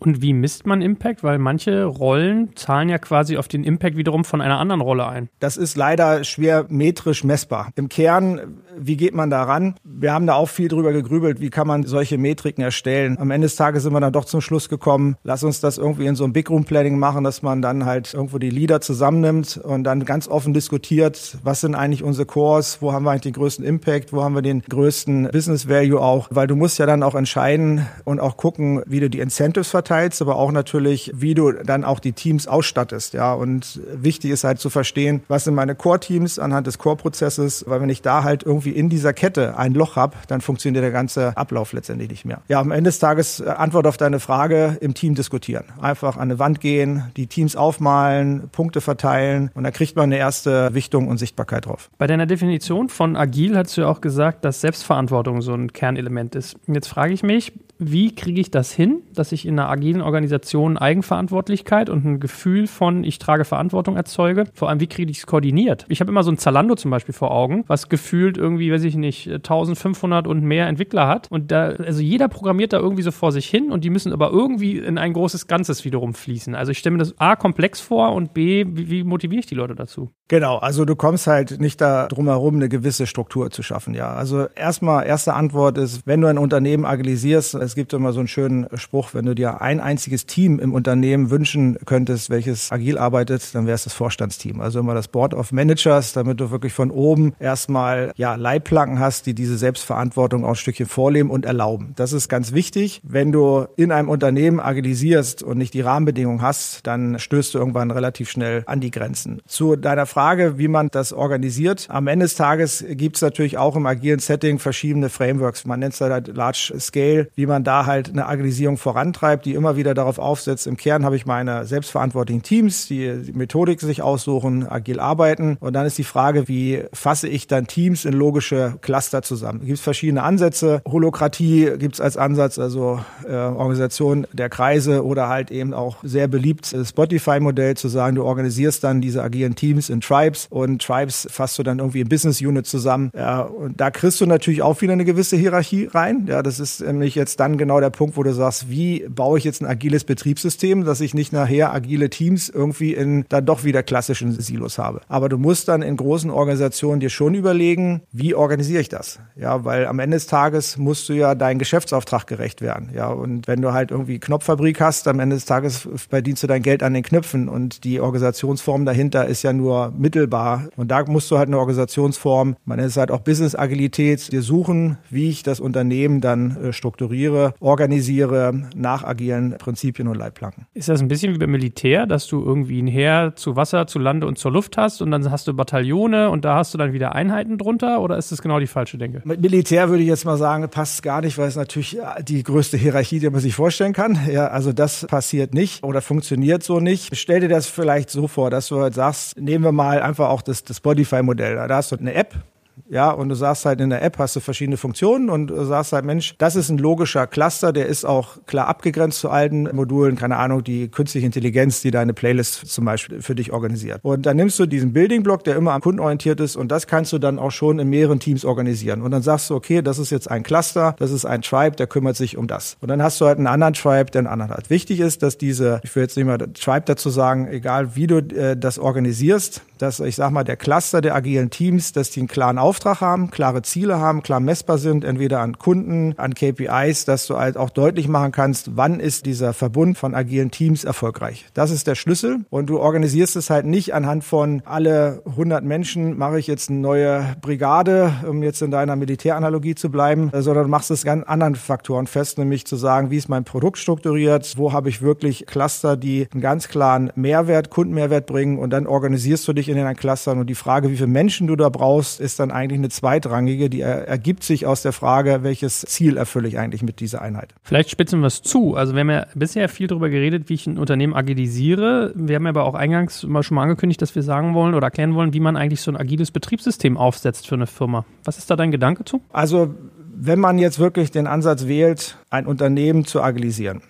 Und wie misst man Impact? Weil manche Rollen zahlen ja quasi auf den Impact wiederum von einer anderen Rolle ein. Das ist leider schwer metrisch messbar. Im Kern, wie geht man da ran? Wir haben da auch viel drüber gegrübelt, wie kann man solche Metriken erstellen. Am Ende des Tages sind wir dann doch zum Schluss gekommen, lass uns das irgendwie in so einem Big Room Planning machen, dass man dann halt irgendwo die Leader zusammennimmt und dann ganz offen diskutiert, was sind eigentlich unsere Cores, wo haben wir eigentlich den größten Impact, wo haben wir den größten Business Value auch, weil du musst ja dann auch entscheiden und auch gucken, wie du die Incentives verteilst verteilst, aber auch natürlich, wie du dann auch die Teams ausstattest. Ja, und wichtig ist halt zu verstehen, was sind meine Core-Teams anhand des Core-Prozesses, weil wenn ich da halt irgendwie in dieser Kette ein Loch habe, dann funktioniert der ganze Ablauf letztendlich nicht mehr. Ja, am Ende des Tages äh, Antwort auf deine Frage im Team diskutieren. Einfach an eine Wand gehen, die Teams aufmalen, Punkte verteilen und da kriegt man eine erste Wichtung und Sichtbarkeit drauf. Bei deiner Definition von agil hast du ja auch gesagt, dass Selbstverantwortung so ein Kernelement ist. Jetzt frage ich mich, wie kriege ich das hin, dass ich in einer agilen Organisation Eigenverantwortlichkeit und ein Gefühl von, ich trage Verantwortung erzeuge? Vor allem, wie kriege ich es koordiniert? Ich habe immer so ein Zalando zum Beispiel vor Augen, was gefühlt irgendwie, weiß ich nicht, 1500 und mehr Entwickler hat. Und da, also jeder programmiert da irgendwie so vor sich hin und die müssen aber irgendwie in ein großes Ganzes wiederum fließen. Also ich stelle mir das A komplex vor und B, wie, wie motiviere ich die Leute dazu? Genau, also du kommst halt nicht da drum herum, eine gewisse Struktur zu schaffen, ja. Also erstmal, erste Antwort ist, wenn du ein Unternehmen agilisierst, es gibt immer so einen schönen Spruch, wenn du dir ein einziges Team im Unternehmen wünschen könntest, welches agil arbeitet, dann wäre es das Vorstandsteam. Also immer das Board of Managers, damit du wirklich von oben erstmal ja Leitplanken hast, die diese Selbstverantwortung auch ein Stückchen vorleben und erlauben. Das ist ganz wichtig. Wenn du in einem Unternehmen agilisierst und nicht die Rahmenbedingungen hast, dann stößt du irgendwann relativ schnell an die Grenzen. Zu deiner Frage, wie man das organisiert. Am Ende des Tages gibt es natürlich auch im agilen Setting verschiedene Frameworks. Man nennt es halt Large Scale, wie man da halt eine Agilisierung vorantreibt, die immer wieder darauf aufsetzt. Im Kern habe ich meine selbstverantwortlichen Teams, die die Methodik sich aussuchen, agil arbeiten. Und dann ist die Frage, wie fasse ich dann Teams in logische Cluster zusammen? Gibt es verschiedene Ansätze. Holokratie gibt es als Ansatz, also äh, Organisation der Kreise oder halt eben auch sehr beliebt Spotify-Modell zu sagen, du organisierst dann diese agilen Teams in Tribes und Tribes fasst du dann irgendwie in Business Unit zusammen. Ja, und da kriegst du natürlich auch wieder eine gewisse Hierarchie rein. Ja, das ist nämlich jetzt dann genau der Punkt, wo du sagst, wie baue ich jetzt ein agiles Betriebssystem, dass ich nicht nachher agile Teams irgendwie in dann doch wieder klassischen Silos habe. Aber du musst dann in großen Organisationen dir schon überlegen, wie organisiere ich das? Ja, weil am Ende des Tages musst du ja deinen Geschäftsauftrag gerecht werden. Ja, und wenn du halt irgendwie Knopffabrik hast, am Ende des Tages verdienst du dein Geld an den Knöpfen und die Organisationsform dahinter ist ja nur mittelbar. Und da musst du halt eine Organisationsform, man nennt es halt auch Business Agilität, dir suchen, wie ich das Unternehmen dann äh, strukturiere, organisiere nach agilen Prinzipien und Leitplanken. Ist das ein bisschen wie beim Militär, dass du irgendwie ein Heer zu Wasser, zu Lande und zur Luft hast und dann hast du Bataillone und da hast du dann wieder Einheiten drunter oder ist das genau die falsche Denke? Mit Militär würde ich jetzt mal sagen, passt gar nicht, weil es natürlich die größte Hierarchie, die man sich vorstellen kann. Ja, also das passiert nicht oder funktioniert so nicht. Stell dir das vielleicht so vor, dass du halt sagst, nehmen wir mal einfach auch das, das Spotify-Modell. Da hast du eine App, ja, und du sagst halt in der App hast du verschiedene Funktionen und du sagst halt, Mensch, das ist ein logischer Cluster, der ist auch klar abgegrenzt zu alten Modulen, keine Ahnung, die künstliche Intelligenz, die deine Playlist zum Beispiel für dich organisiert. Und dann nimmst du diesen Building-Block, der immer am Kunden orientiert ist und das kannst du dann auch schon in mehreren Teams organisieren. Und dann sagst du, okay, das ist jetzt ein Cluster, das ist ein Tribe, der kümmert sich um das. Und dann hast du halt einen anderen Tribe, der einen anderen hat. Wichtig ist, dass diese, ich will jetzt nicht mal Tribe dazu sagen, egal wie du äh, das organisierst, dass ich sag mal, der Cluster der agilen Teams, dass die einen klaren Auftrag haben, klare Ziele haben, klar messbar sind, entweder an Kunden, an KPIs, dass du halt auch deutlich machen kannst, wann ist dieser Verbund von agilen Teams erfolgreich. Das ist der Schlüssel und du organisierst es halt nicht anhand von alle 100 Menschen mache ich jetzt eine neue Brigade, um jetzt in deiner Militäranalogie zu bleiben, sondern du machst es ganz anderen Faktoren fest, nämlich zu sagen, wie ist mein Produkt strukturiert, wo habe ich wirklich Cluster, die einen ganz klaren Mehrwert, Kundenmehrwert bringen und dann organisierst du dich in den Clustern und die Frage, wie viele Menschen du da brauchst, ist dann eigentlich eine zweitrangige, die ergibt sich aus der Frage, welches Ziel erfülle ich eigentlich mit dieser Einheit. Vielleicht spitzen wir es zu. Also wir haben ja bisher viel darüber geredet, wie ich ein Unternehmen agilisiere. Wir haben aber auch eingangs mal schon mal angekündigt, dass wir sagen wollen oder erklären wollen, wie man eigentlich so ein agiles Betriebssystem aufsetzt für eine Firma. Was ist da dein Gedanke zu? Also wenn man jetzt wirklich den Ansatz wählt, ein Unternehmen zu agilisieren,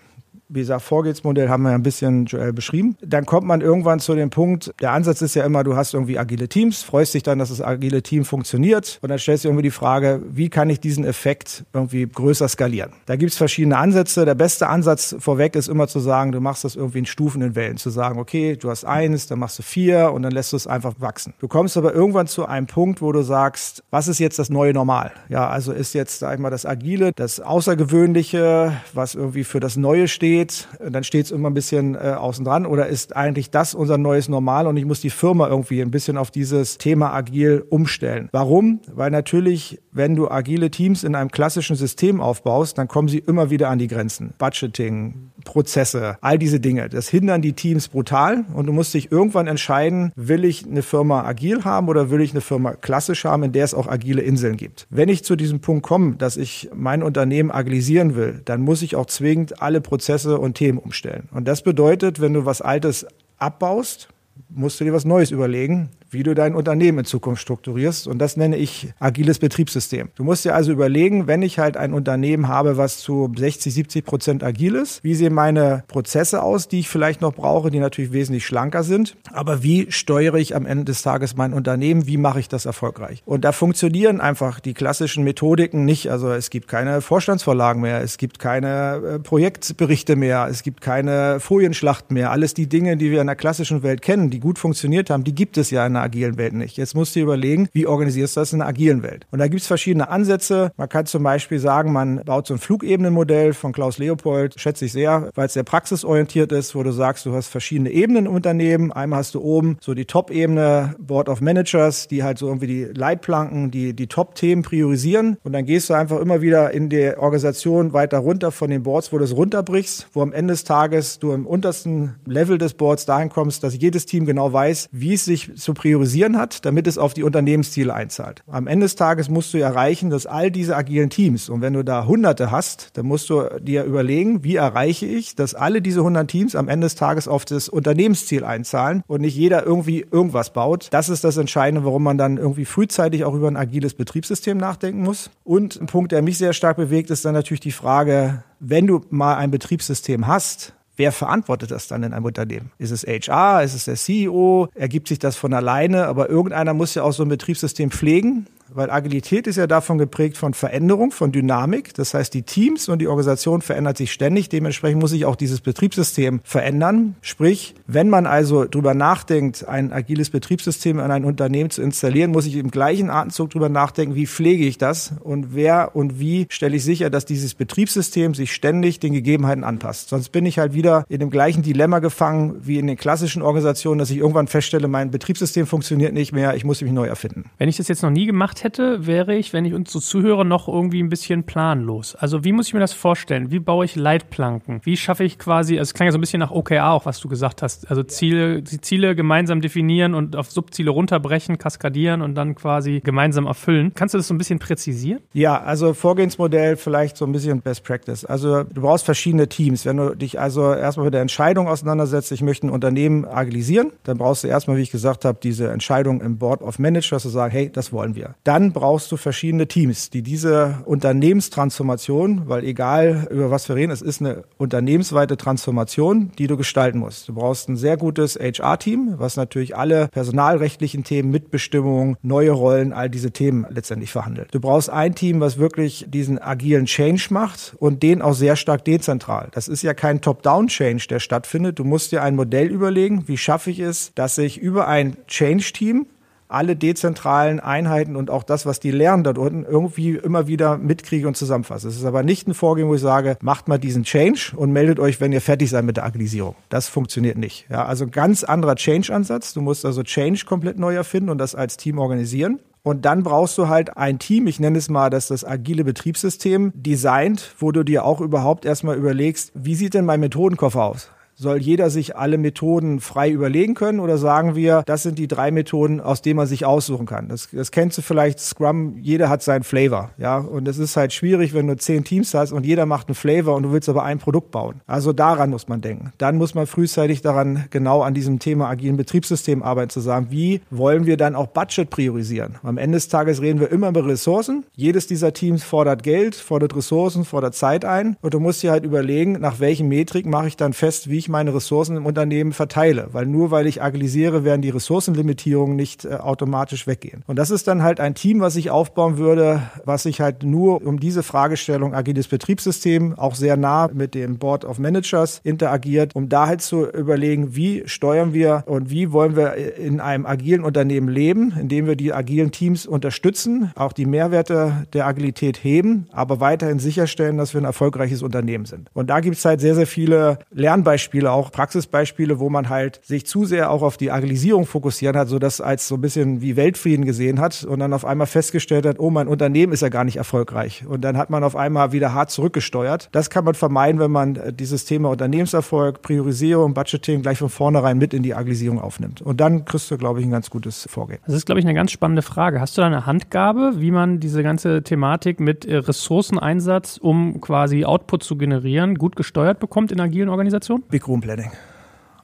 wie gesagt, Vorgehensmodell haben wir ein bisschen Joel beschrieben. Dann kommt man irgendwann zu dem Punkt, der Ansatz ist ja immer, du hast irgendwie agile Teams, freust dich dann, dass das agile Team funktioniert und dann stellst du irgendwie die Frage, wie kann ich diesen Effekt irgendwie größer skalieren? Da gibt es verschiedene Ansätze. Der beste Ansatz vorweg ist immer zu sagen, du machst das irgendwie in Stufen in Wellen. Zu sagen, okay, du hast eins, dann machst du vier und dann lässt du es einfach wachsen. Du kommst aber irgendwann zu einem Punkt, wo du sagst, was ist jetzt das neue Normal? Ja, also ist jetzt, sag ich mal, das Agile, das Außergewöhnliche, was irgendwie für das Neue steht, steht, dann steht es immer ein bisschen äh, außen dran oder ist eigentlich das unser neues Normal und ich muss die Firma irgendwie ein bisschen auf dieses Thema agil umstellen. Warum? Weil natürlich, wenn du agile Teams in einem klassischen System aufbaust, dann kommen sie immer wieder an die Grenzen. Budgeting, Prozesse, all diese Dinge. Das hindern die Teams brutal und du musst dich irgendwann entscheiden, will ich eine Firma agil haben oder will ich eine Firma klassisch haben, in der es auch agile Inseln gibt. Wenn ich zu diesem Punkt komme, dass ich mein Unternehmen agilisieren will, dann muss ich auch zwingend alle Prozesse und Themen umstellen. Und das bedeutet, wenn du was Altes abbaust, musst du dir was Neues überlegen, wie du dein Unternehmen in Zukunft strukturierst. Und das nenne ich agiles Betriebssystem. Du musst dir also überlegen, wenn ich halt ein Unternehmen habe, was zu 60, 70 Prozent agil ist, wie sehen meine Prozesse aus, die ich vielleicht noch brauche, die natürlich wesentlich schlanker sind. Aber wie steuere ich am Ende des Tages mein Unternehmen? Wie mache ich das erfolgreich? Und da funktionieren einfach die klassischen Methodiken nicht. Also es gibt keine Vorstandsvorlagen mehr, es gibt keine äh, Projektberichte mehr, es gibt keine Folienschlachten mehr. Alles die Dinge, die wir in der klassischen Welt kennen, die gut funktioniert haben, die gibt es ja in der agilen Welt nicht. Jetzt musst du dir überlegen, wie organisierst du das in der agilen Welt? Und da gibt es verschiedene Ansätze. Man kann zum Beispiel sagen, man baut so ein Flugebenenmodell von Klaus Leopold, schätze ich sehr, weil es sehr praxisorientiert ist, wo du sagst, du hast verschiedene Ebenen im Unternehmen. Einmal hast du oben so die Top-Ebene, Board of Managers, die halt so irgendwie die Leitplanken, die, die Top-Themen priorisieren. Und dann gehst du einfach immer wieder in der Organisation weiter runter von den Boards, wo du es runterbrichst, wo am Ende des Tages du im untersten Level des Boards dahin kommst, dass jedes Team genau weiß, wie es sich zu priorisieren hat, damit es auf die Unternehmensziele einzahlt. Am Ende des Tages musst du erreichen, dass all diese agilen Teams, und wenn du da Hunderte hast, dann musst du dir überlegen, wie erreiche ich, dass alle diese 100 Teams am Ende des Tages auf das Unternehmensziel einzahlen und nicht jeder irgendwie irgendwas baut. Das ist das Entscheidende, warum man dann irgendwie frühzeitig auch über ein agiles Betriebssystem nachdenken muss. Und ein Punkt, der mich sehr stark bewegt, ist dann natürlich die Frage, wenn du mal ein Betriebssystem hast, Wer verantwortet das dann in einem Unternehmen? Ist es HR? Ist es der CEO? Ergibt sich das von alleine? Aber irgendeiner muss ja auch so ein Betriebssystem pflegen weil Agilität ist ja davon geprägt von Veränderung, von Dynamik. Das heißt, die Teams und die Organisation verändert sich ständig. Dementsprechend muss sich auch dieses Betriebssystem verändern. Sprich, wenn man also drüber nachdenkt, ein agiles Betriebssystem in ein Unternehmen zu installieren, muss ich im gleichen Atemzug drüber nachdenken, wie pflege ich das und wer und wie stelle ich sicher, dass dieses Betriebssystem sich ständig den Gegebenheiten anpasst. Sonst bin ich halt wieder in dem gleichen Dilemma gefangen wie in den klassischen Organisationen, dass ich irgendwann feststelle, mein Betriebssystem funktioniert nicht mehr, ich muss mich neu erfinden. Wenn ich das jetzt noch nie gemacht hätte, wäre ich, wenn ich uns so zuhöre, noch irgendwie ein bisschen planlos. Also wie muss ich mir das vorstellen? Wie baue ich Leitplanken? Wie schaffe ich quasi, also es klang ja so ein bisschen nach OKR auch, was du gesagt hast, also Ziele, die Ziele gemeinsam definieren und auf Subziele runterbrechen, kaskadieren und dann quasi gemeinsam erfüllen. Kannst du das so ein bisschen präzisieren? Ja, also Vorgehensmodell vielleicht so ein bisschen Best Practice. Also du brauchst verschiedene Teams. Wenn du dich also erstmal mit der Entscheidung auseinandersetzt, ich möchte ein Unternehmen agilisieren, dann brauchst du erstmal, wie ich gesagt habe, diese Entscheidung im Board of Managers zu sagen, hey, das wollen wir. Dann brauchst du verschiedene Teams, die diese Unternehmenstransformation, weil egal über was wir reden, es ist eine unternehmensweite Transformation, die du gestalten musst. Du brauchst ein sehr gutes HR-Team, was natürlich alle personalrechtlichen Themen, Mitbestimmung, neue Rollen, all diese Themen letztendlich verhandelt. Du brauchst ein Team, was wirklich diesen agilen Change macht und den auch sehr stark dezentral. Das ist ja kein Top-Down-Change, der stattfindet. Du musst dir ein Modell überlegen, wie schaffe ich es, dass ich über ein Change-Team alle dezentralen Einheiten und auch das, was die lernen dort unten, irgendwie immer wieder mitkriege und zusammenfasse. Es ist aber nicht ein Vorgehen, wo ich sage, macht mal diesen Change und meldet euch, wenn ihr fertig seid mit der Agilisierung. Das funktioniert nicht. Ja, also ganz anderer Change-Ansatz. Du musst also Change komplett neu erfinden und das als Team organisieren. Und dann brauchst du halt ein Team, ich nenne es mal das, das agile Betriebssystem, designt, wo du dir auch überhaupt erstmal überlegst, wie sieht denn mein Methodenkoffer aus? Soll jeder sich alle Methoden frei überlegen können oder sagen wir, das sind die drei Methoden, aus denen man sich aussuchen kann? Das, das kennst du vielleicht, Scrum, jeder hat seinen Flavor, ja. Und es ist halt schwierig, wenn du zehn Teams hast und jeder macht einen Flavor und du willst aber ein Produkt bauen. Also daran muss man denken. Dann muss man frühzeitig daran genau an diesem Thema agilen Betriebssystem arbeiten, zu sagen, wie wollen wir dann auch Budget priorisieren? Am Ende des Tages reden wir immer über Ressourcen. Jedes dieser Teams fordert Geld, fordert Ressourcen, fordert Zeit ein. Und du musst dir halt überlegen, nach welchen Metrik mache ich dann fest, wie ich meine Ressourcen im Unternehmen verteile. Weil nur weil ich agilisiere, werden die Ressourcenlimitierungen nicht äh, automatisch weggehen. Und das ist dann halt ein Team, was ich aufbauen würde, was sich halt nur um diese Fragestellung agiles Betriebssystem auch sehr nah mit dem Board of Managers interagiert, um da halt zu überlegen, wie steuern wir und wie wollen wir in einem agilen Unternehmen leben, indem wir die agilen Teams unterstützen, auch die Mehrwerte der Agilität heben, aber weiterhin sicherstellen, dass wir ein erfolgreiches Unternehmen sind. Und da gibt es halt sehr, sehr viele Lernbeispiele Beispiele, auch Praxisbeispiele, wo man halt sich zu sehr auch auf die Agilisierung fokussiert hat, so das als so ein bisschen wie Weltfrieden gesehen hat und dann auf einmal festgestellt hat, oh, mein Unternehmen ist ja gar nicht erfolgreich. Und dann hat man auf einmal wieder hart zurückgesteuert. Das kann man vermeiden, wenn man äh, dieses Thema Unternehmenserfolg, Priorisierung, Budgeting gleich von vornherein mit in die Agilisierung aufnimmt. Und dann kriegst du, glaube ich, ein ganz gutes Vorgehen. Das ist, glaube ich, eine ganz spannende Frage. Hast du da eine Handgabe, wie man diese ganze Thematik mit äh, Ressourceneinsatz, um quasi Output zu generieren, gut gesteuert bekommt in agilen Organisationen? Room Planning.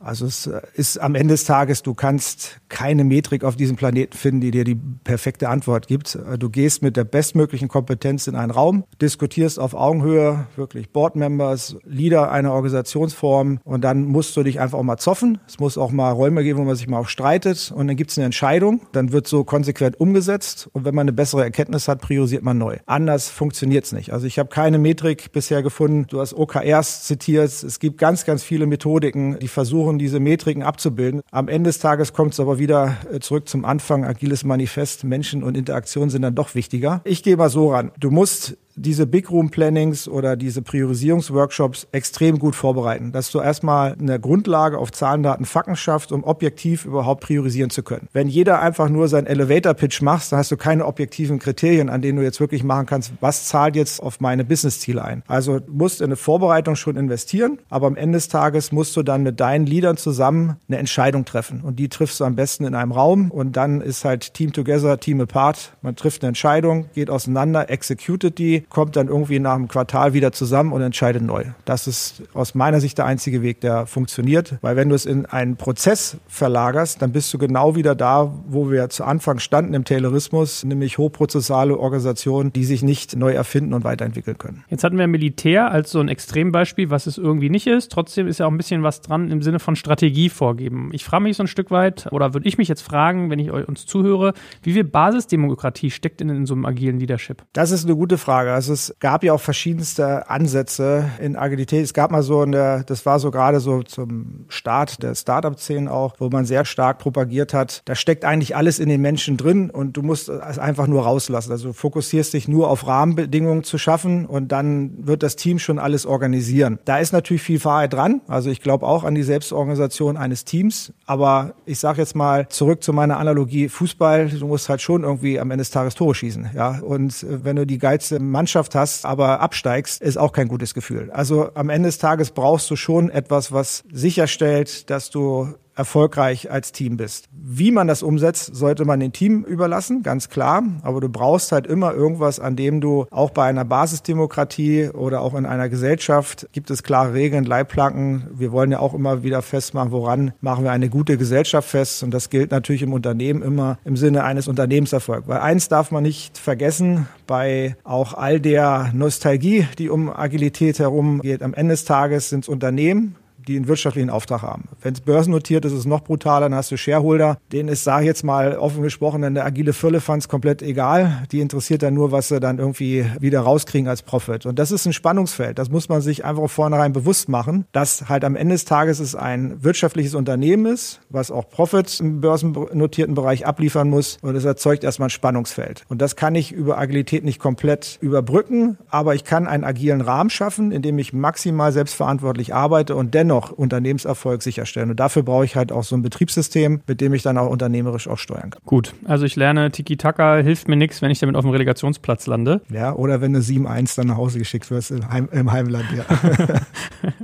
Also es äh, ist am Ende des Tages, du kannst keine Metrik auf diesem Planeten finden, die dir die perfekte Antwort gibt. Äh, du gehst mit der bestmöglichen Kompetenz in einen Raum, diskutierst auf Augenhöhe, wirklich Boardmembers, Leader einer Organisationsform und dann musst du dich einfach auch mal zoffen. Es muss auch mal Räume geben, wo man sich mal auch streitet und dann gibt es eine Entscheidung, dann wird so konsequent umgesetzt und wenn man eine bessere Erkenntnis hat, priorisiert man neu. Anders funktioniert es nicht. Also ich habe keine Metrik bisher gefunden. Du hast OKRs zitiert. Es gibt ganz, ganz viele Methodiken, die versuchen, diese Metriken abzubilden. Am Ende des Tages kommt es aber wieder äh, zurück zum Anfang. Agiles Manifest, Menschen und Interaktion sind dann doch wichtiger. Ich gehe mal so ran. Du musst diese Big Room Plannings oder diese Priorisierungsworkshops extrem gut vorbereiten, dass du erstmal eine Grundlage auf Zahlen, Daten, Fakten schaffst, um objektiv überhaupt priorisieren zu können. Wenn jeder einfach nur seinen Elevator Pitch macht, dann hast du keine objektiven Kriterien, an denen du jetzt wirklich machen kannst, was zahlt jetzt auf meine Business-Ziele ein. Also musst in eine Vorbereitung schon investieren, aber am Ende des Tages musst du dann mit deinen Leadern zusammen eine Entscheidung treffen und die triffst du am besten in einem Raum und dann ist halt Team Together, Team Apart. Man trifft eine Entscheidung, geht auseinander, executed die kommt dann irgendwie nach einem Quartal wieder zusammen und entscheidet neu. Das ist aus meiner Sicht der einzige Weg, der funktioniert, weil wenn du es in einen Prozess verlagerst, dann bist du genau wieder da, wo wir zu Anfang standen im Taylorismus, nämlich hochprozessale Organisationen, die sich nicht neu erfinden und weiterentwickeln können. Jetzt hatten wir Militär als so ein Extrembeispiel, was es irgendwie nicht ist. Trotzdem ist ja auch ein bisschen was dran im Sinne von Strategie vorgeben. Ich frage mich so ein Stück weit, oder würde ich mich jetzt fragen, wenn ich uns zuhöre, wie viel Basisdemokratie steckt in, in so einem agilen Leadership? Das ist eine gute Frage. Also es gab ja auch verschiedenste Ansätze in Agilität. Es gab mal so eine, das war so gerade so zum Start der Startup-Szenen auch, wo man sehr stark propagiert hat. Da steckt eigentlich alles in den Menschen drin und du musst es einfach nur rauslassen. Also du fokussierst dich nur auf Rahmenbedingungen zu schaffen und dann wird das Team schon alles organisieren. Da ist natürlich viel Wahrheit dran. Also ich glaube auch an die Selbstorganisation eines Teams. Aber ich sage jetzt mal zurück zu meiner Analogie Fußball. Du musst halt schon irgendwie am Ende des Tages Tore schießen. Ja, und äh, wenn du die geilste Mannschaft Mannschaft hast, aber absteigst, ist auch kein gutes Gefühl. Also am Ende des Tages brauchst du schon etwas, was sicherstellt, dass du erfolgreich als Team bist. Wie man das umsetzt, sollte man dem Team überlassen, ganz klar. Aber du brauchst halt immer irgendwas, an dem du auch bei einer Basisdemokratie oder auch in einer Gesellschaft gibt es klare Regeln, Leitplanken. Wir wollen ja auch immer wieder festmachen, woran machen wir eine gute Gesellschaft fest. Und das gilt natürlich im Unternehmen immer im Sinne eines Unternehmenserfolgs. Weil eins darf man nicht vergessen, bei auch all der Nostalgie, die um Agilität herum geht. Am Ende des Tages sind es Unternehmen, die einen wirtschaftlichen Auftrag haben. Wenn es börsennotiert ist, ist es noch brutaler, dann hast du Shareholder, denen ist, sage ich jetzt mal offen gesprochen, dann der agile Firlefanz komplett egal. Die interessiert dann nur, was sie dann irgendwie wieder rauskriegen als Profit. Und das ist ein Spannungsfeld. Das muss man sich einfach vornherein bewusst machen, dass halt am Ende des Tages es ein wirtschaftliches Unternehmen ist, was auch Profit im börsennotierten Bereich abliefern muss. Und es erzeugt erstmal ein Spannungsfeld. Und das kann ich über Agilität nicht komplett überbrücken, aber ich kann einen agilen Rahmen schaffen, in dem ich maximal selbstverantwortlich arbeite und dennoch noch Unternehmenserfolg sicherstellen. Und dafür brauche ich halt auch so ein Betriebssystem, mit dem ich dann auch unternehmerisch auch steuern kann. Gut, also ich lerne Tiki-Taka, hilft mir nichts, wenn ich damit auf dem Relegationsplatz lande. Ja, oder wenn du 7-1 dann nach Hause geschickt wirst im, Heim, im Heimland, ja.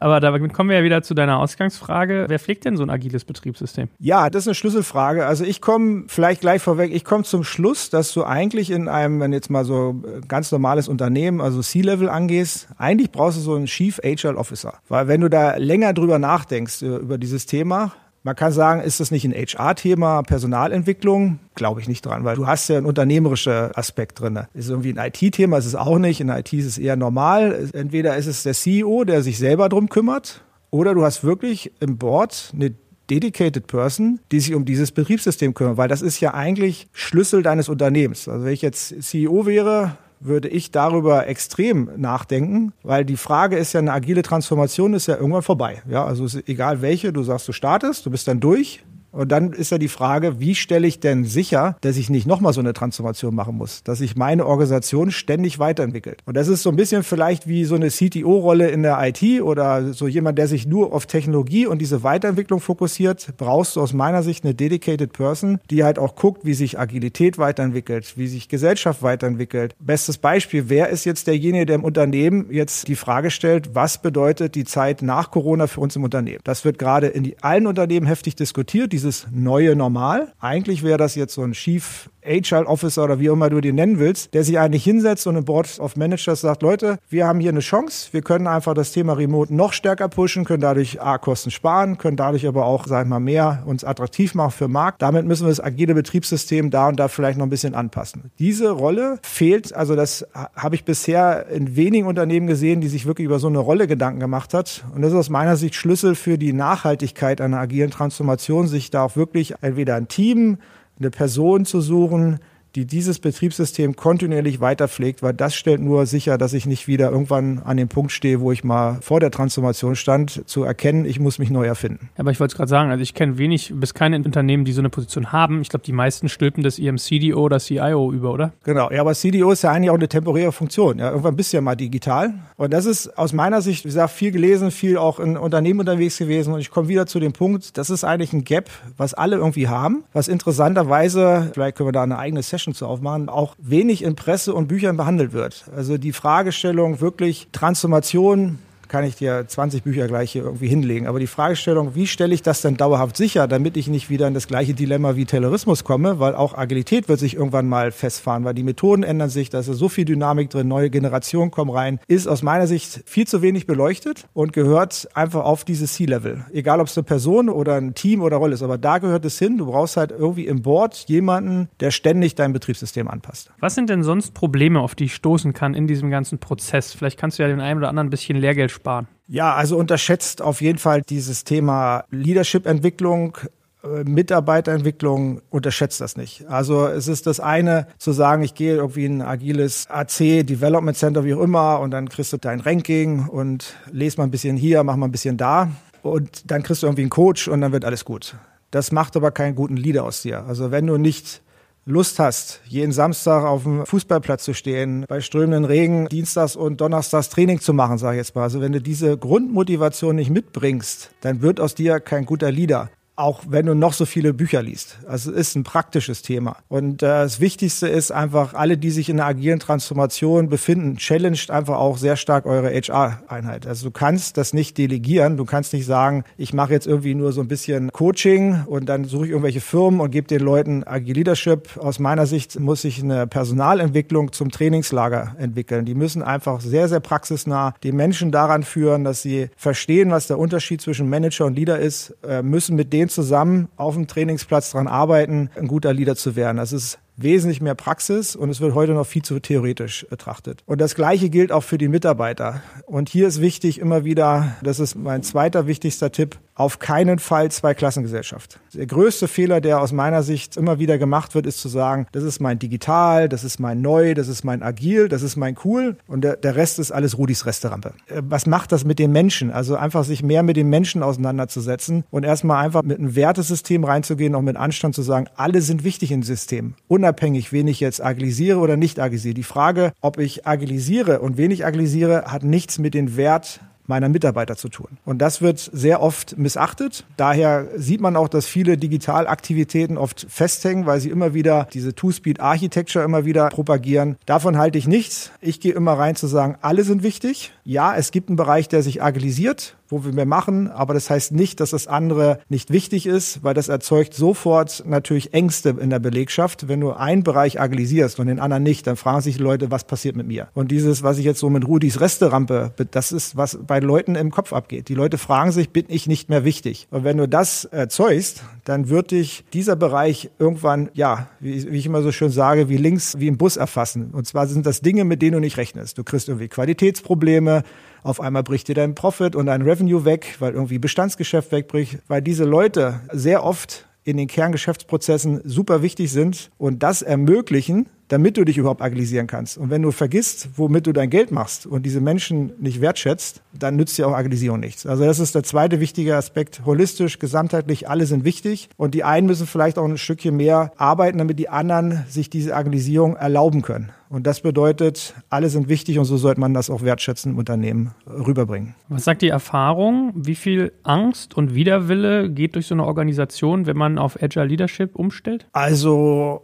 Aber damit kommen wir ja wieder zu deiner Ausgangsfrage. Wer pflegt denn so ein agiles Betriebssystem? Ja, das ist eine Schlüsselfrage. Also ich komme vielleicht gleich vorweg, ich komme zum Schluss, dass du eigentlich in einem, wenn jetzt mal so ganz normales Unternehmen, also C-Level angehst, eigentlich brauchst du so einen Chief Agile Officer. Weil wenn du da länger drüber nachdenkst, äh, über dieses Thema, man kann sagen, ist das nicht ein HR-Thema, Personalentwicklung? Glaube ich nicht dran, weil du hast ja einen unternehmerischen Aspekt drin. Ist irgendwie ein IT-Thema, ist es auch nicht. In IT ist es eher normal. Entweder ist es der CEO, der sich selber drum kümmert, oder du hast wirklich im Board eine dedicated person, die sich um dieses Betriebssystem kümmert, weil das ist ja eigentlich Schlüssel deines Unternehmens. Also wenn ich jetzt CEO wäre, würde ich darüber extrem nachdenken, weil die Frage ist ja, eine agile Transformation ist ja irgendwann vorbei. Ja, also egal welche, du sagst, du startest, du bist dann durch, und dann ist ja die Frage, wie stelle ich denn sicher, dass ich nicht nochmal so eine Transformation machen muss, dass sich meine Organisation ständig weiterentwickelt. Und das ist so ein bisschen vielleicht wie so eine CTO-Rolle in der IT oder so jemand, der sich nur auf Technologie und diese Weiterentwicklung fokussiert, brauchst du aus meiner Sicht eine dedicated person, die halt auch guckt, wie sich Agilität weiterentwickelt, wie sich Gesellschaft weiterentwickelt. Bestes Beispiel, wer ist jetzt derjenige, der im Unternehmen jetzt die Frage stellt, was bedeutet die Zeit nach Corona für uns im Unternehmen? Das wird gerade in allen Unternehmen heftig diskutiert. Die dieses neue Normal. Eigentlich wäre das jetzt so ein Chief Agile Officer oder wie auch immer du den nennen willst, der sich eigentlich hinsetzt und im Board of Managers sagt, Leute, wir haben hier eine Chance, wir können einfach das Thema Remote noch stärker pushen, können dadurch A, Kosten sparen, können dadurch aber auch, sagen wir mal, mehr uns attraktiv machen für den Markt. Damit müssen wir das agile Betriebssystem da und da vielleicht noch ein bisschen anpassen. Diese Rolle fehlt, also das habe ich bisher in wenigen Unternehmen gesehen, die sich wirklich über so eine Rolle Gedanken gemacht hat. Und das ist aus meiner Sicht Schlüssel für die Nachhaltigkeit einer agilen Transformation, sich da auch wirklich entweder ein Team, eine Person zu suchen, die dieses Betriebssystem kontinuierlich weiterpflegt, weil das stellt nur sicher, dass ich nicht wieder irgendwann an dem Punkt stehe, wo ich mal vor der Transformation stand, zu erkennen, ich muss mich neu erfinden. Aber ich wollte es gerade sagen, also ich kenne wenig bis keine Unternehmen, die so eine Position haben. Ich glaube, die meisten stülpen das ihrem CDO oder CIO über, oder? Genau, ja, aber CDO ist ja eigentlich auch eine temporäre Funktion. Ja, irgendwann bist du ja mal digital. Und das ist aus meiner Sicht, wie gesagt, viel gelesen, viel auch in Unternehmen unterwegs gewesen. Und ich komme wieder zu dem Punkt, das ist eigentlich ein Gap, was alle irgendwie haben, was interessanterweise, vielleicht können wir da eine eigene Session Session zu aufmachen, auch wenig in Presse und Büchern behandelt wird. Also die Fragestellung wirklich Transformation, kann ich dir 20 Bücher gleich hier irgendwie hinlegen. Aber die Fragestellung, wie stelle ich das denn dauerhaft sicher, damit ich nicht wieder in das gleiche Dilemma wie Terrorismus komme, weil auch Agilität wird sich irgendwann mal festfahren, weil die Methoden ändern sich, da ist so viel Dynamik drin, neue Generationen kommen rein, ist aus meiner Sicht viel zu wenig beleuchtet und gehört einfach auf dieses C-Level. Egal, ob es eine Person oder ein Team oder Rolle ist, aber da gehört es hin. Du brauchst halt irgendwie im Board jemanden, der ständig dein Betriebssystem anpasst. Was sind denn sonst Probleme, auf die ich stoßen kann in diesem ganzen Prozess? Vielleicht kannst du ja den einen oder anderen ein bisschen Lehrgeld sparen? Ja, also unterschätzt auf jeden Fall dieses Thema Leadership-Entwicklung, äh, Mitarbeiterentwicklung unterschätzt das nicht. Also es ist das eine zu sagen, ich gehe irgendwie in ein agiles AC, Development Center, wie auch immer, und dann kriegst du dein Ranking und lese mal ein bisschen hier, mach mal ein bisschen da. Und dann kriegst du irgendwie einen Coach und dann wird alles gut. Das macht aber keinen guten Leader aus dir. Also wenn du nicht Lust hast, jeden Samstag auf dem Fußballplatz zu stehen, bei strömenden Regen Dienstags und Donnerstags Training zu machen, sage ich jetzt mal. Also wenn du diese Grundmotivation nicht mitbringst, dann wird aus dir kein guter Leader auch wenn du noch so viele Bücher liest. Also es ist ein praktisches Thema. Und äh, das Wichtigste ist einfach, alle, die sich in einer agilen Transformation befinden, challenged einfach auch sehr stark eure HR-Einheit. Also du kannst das nicht delegieren. Du kannst nicht sagen, ich mache jetzt irgendwie nur so ein bisschen Coaching und dann suche ich irgendwelche Firmen und gebe den Leuten Agile Leadership. Aus meiner Sicht muss ich eine Personalentwicklung zum Trainingslager entwickeln. Die müssen einfach sehr, sehr praxisnah die Menschen daran führen, dass sie verstehen, was der Unterschied zwischen Manager und Leader ist, äh, müssen mit denen denen zusammen auf dem Trainingsplatz dran arbeiten, ein guter Leader zu werden. Das ist wesentlich mehr Praxis und es wird heute noch viel zu theoretisch betrachtet. Und das Gleiche gilt auch für die Mitarbeiter. Und hier ist wichtig immer wieder, das ist mein zweiter wichtigster Tipp, auf keinen Fall Zweiklassengesellschaft. Der größte Fehler, der aus meiner Sicht immer wieder gemacht wird, ist zu sagen, das ist mein Digital, das ist mein Neu, das ist mein Agil, das ist mein Cool und der, der Rest ist alles Rudis Resterampe. Äh, was macht das mit den Menschen? Also einfach sich mehr mit den Menschen auseinanderzusetzen und erstmal einfach mit einem Wertesystem reinzugehen, auch mit Anstand zu sagen, alle sind wichtig im System, unabhängig, wen ich jetzt agilisiere oder nicht agilisiere. Die Frage, ob ich agilisiere und wen ich agilisiere, hat nichts mit den Wert meiner Mitarbeiter zu tun. Und das wird sehr oft missachtet. Daher sieht man auch, dass viele Digitalaktivitäten oft festhängen, weil sie immer wieder diese Two-Speed-Architecture immer wieder propagieren. Davon halte ich nichts. Ich gehe immer rein zu sagen, alle sind wichtig. Ja, es gibt einen Bereich, der sich agilisiert wo wir mehr machen, aber das heißt nicht, dass das andere nicht wichtig ist, weil das erzeugt sofort natürlich Ängste in der Belegschaft. Wenn du einen Bereich agilisierst und den anderen nicht, dann fragen sich die Leute, was passiert mit mir? Und dieses, was ich jetzt so mit Rudis Resterampe, das ist, was bei Leuten im Kopf abgeht. Die Leute fragen sich, bin ich nicht mehr wichtig? Und wenn du das erzeugst, dann wird dich dieser Bereich irgendwann, ja, wie, wie ich immer so schön sage, wie links, wie im Bus erfassen. Und zwar sind das Dinge, mit denen du nicht rechnest. Du kriegst irgendwie Qualitätsprobleme, auf einmal bricht dir dein Profit und dein Revenue weg, weil irgendwie Bestandsgeschäft wegbricht, weil diese Leute sehr oft in den Kerngeschäftsprozessen super wichtig sind und das ermöglichen, damit du dich überhaupt agilisieren kannst. Und wenn du vergisst, womit du dein Geld machst und diese Menschen nicht wertschätzt, dann nützt dir auch Agilisierung nichts. Also das ist der zweite wichtige Aspekt. Holistisch, gesamtheitlich, alle sind wichtig. Und die einen müssen vielleicht auch ein Stückchen mehr arbeiten, damit die anderen sich diese Agilisierung erlauben können. Und das bedeutet, alle sind wichtig und so sollte man das auch wertschätzen im Unternehmen rüberbringen. Was sagt die Erfahrung? Wie viel Angst und Widerwille geht durch so eine Organisation, wenn man auf Agile Leadership umstellt? Also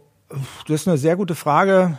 das ist eine sehr gute Frage.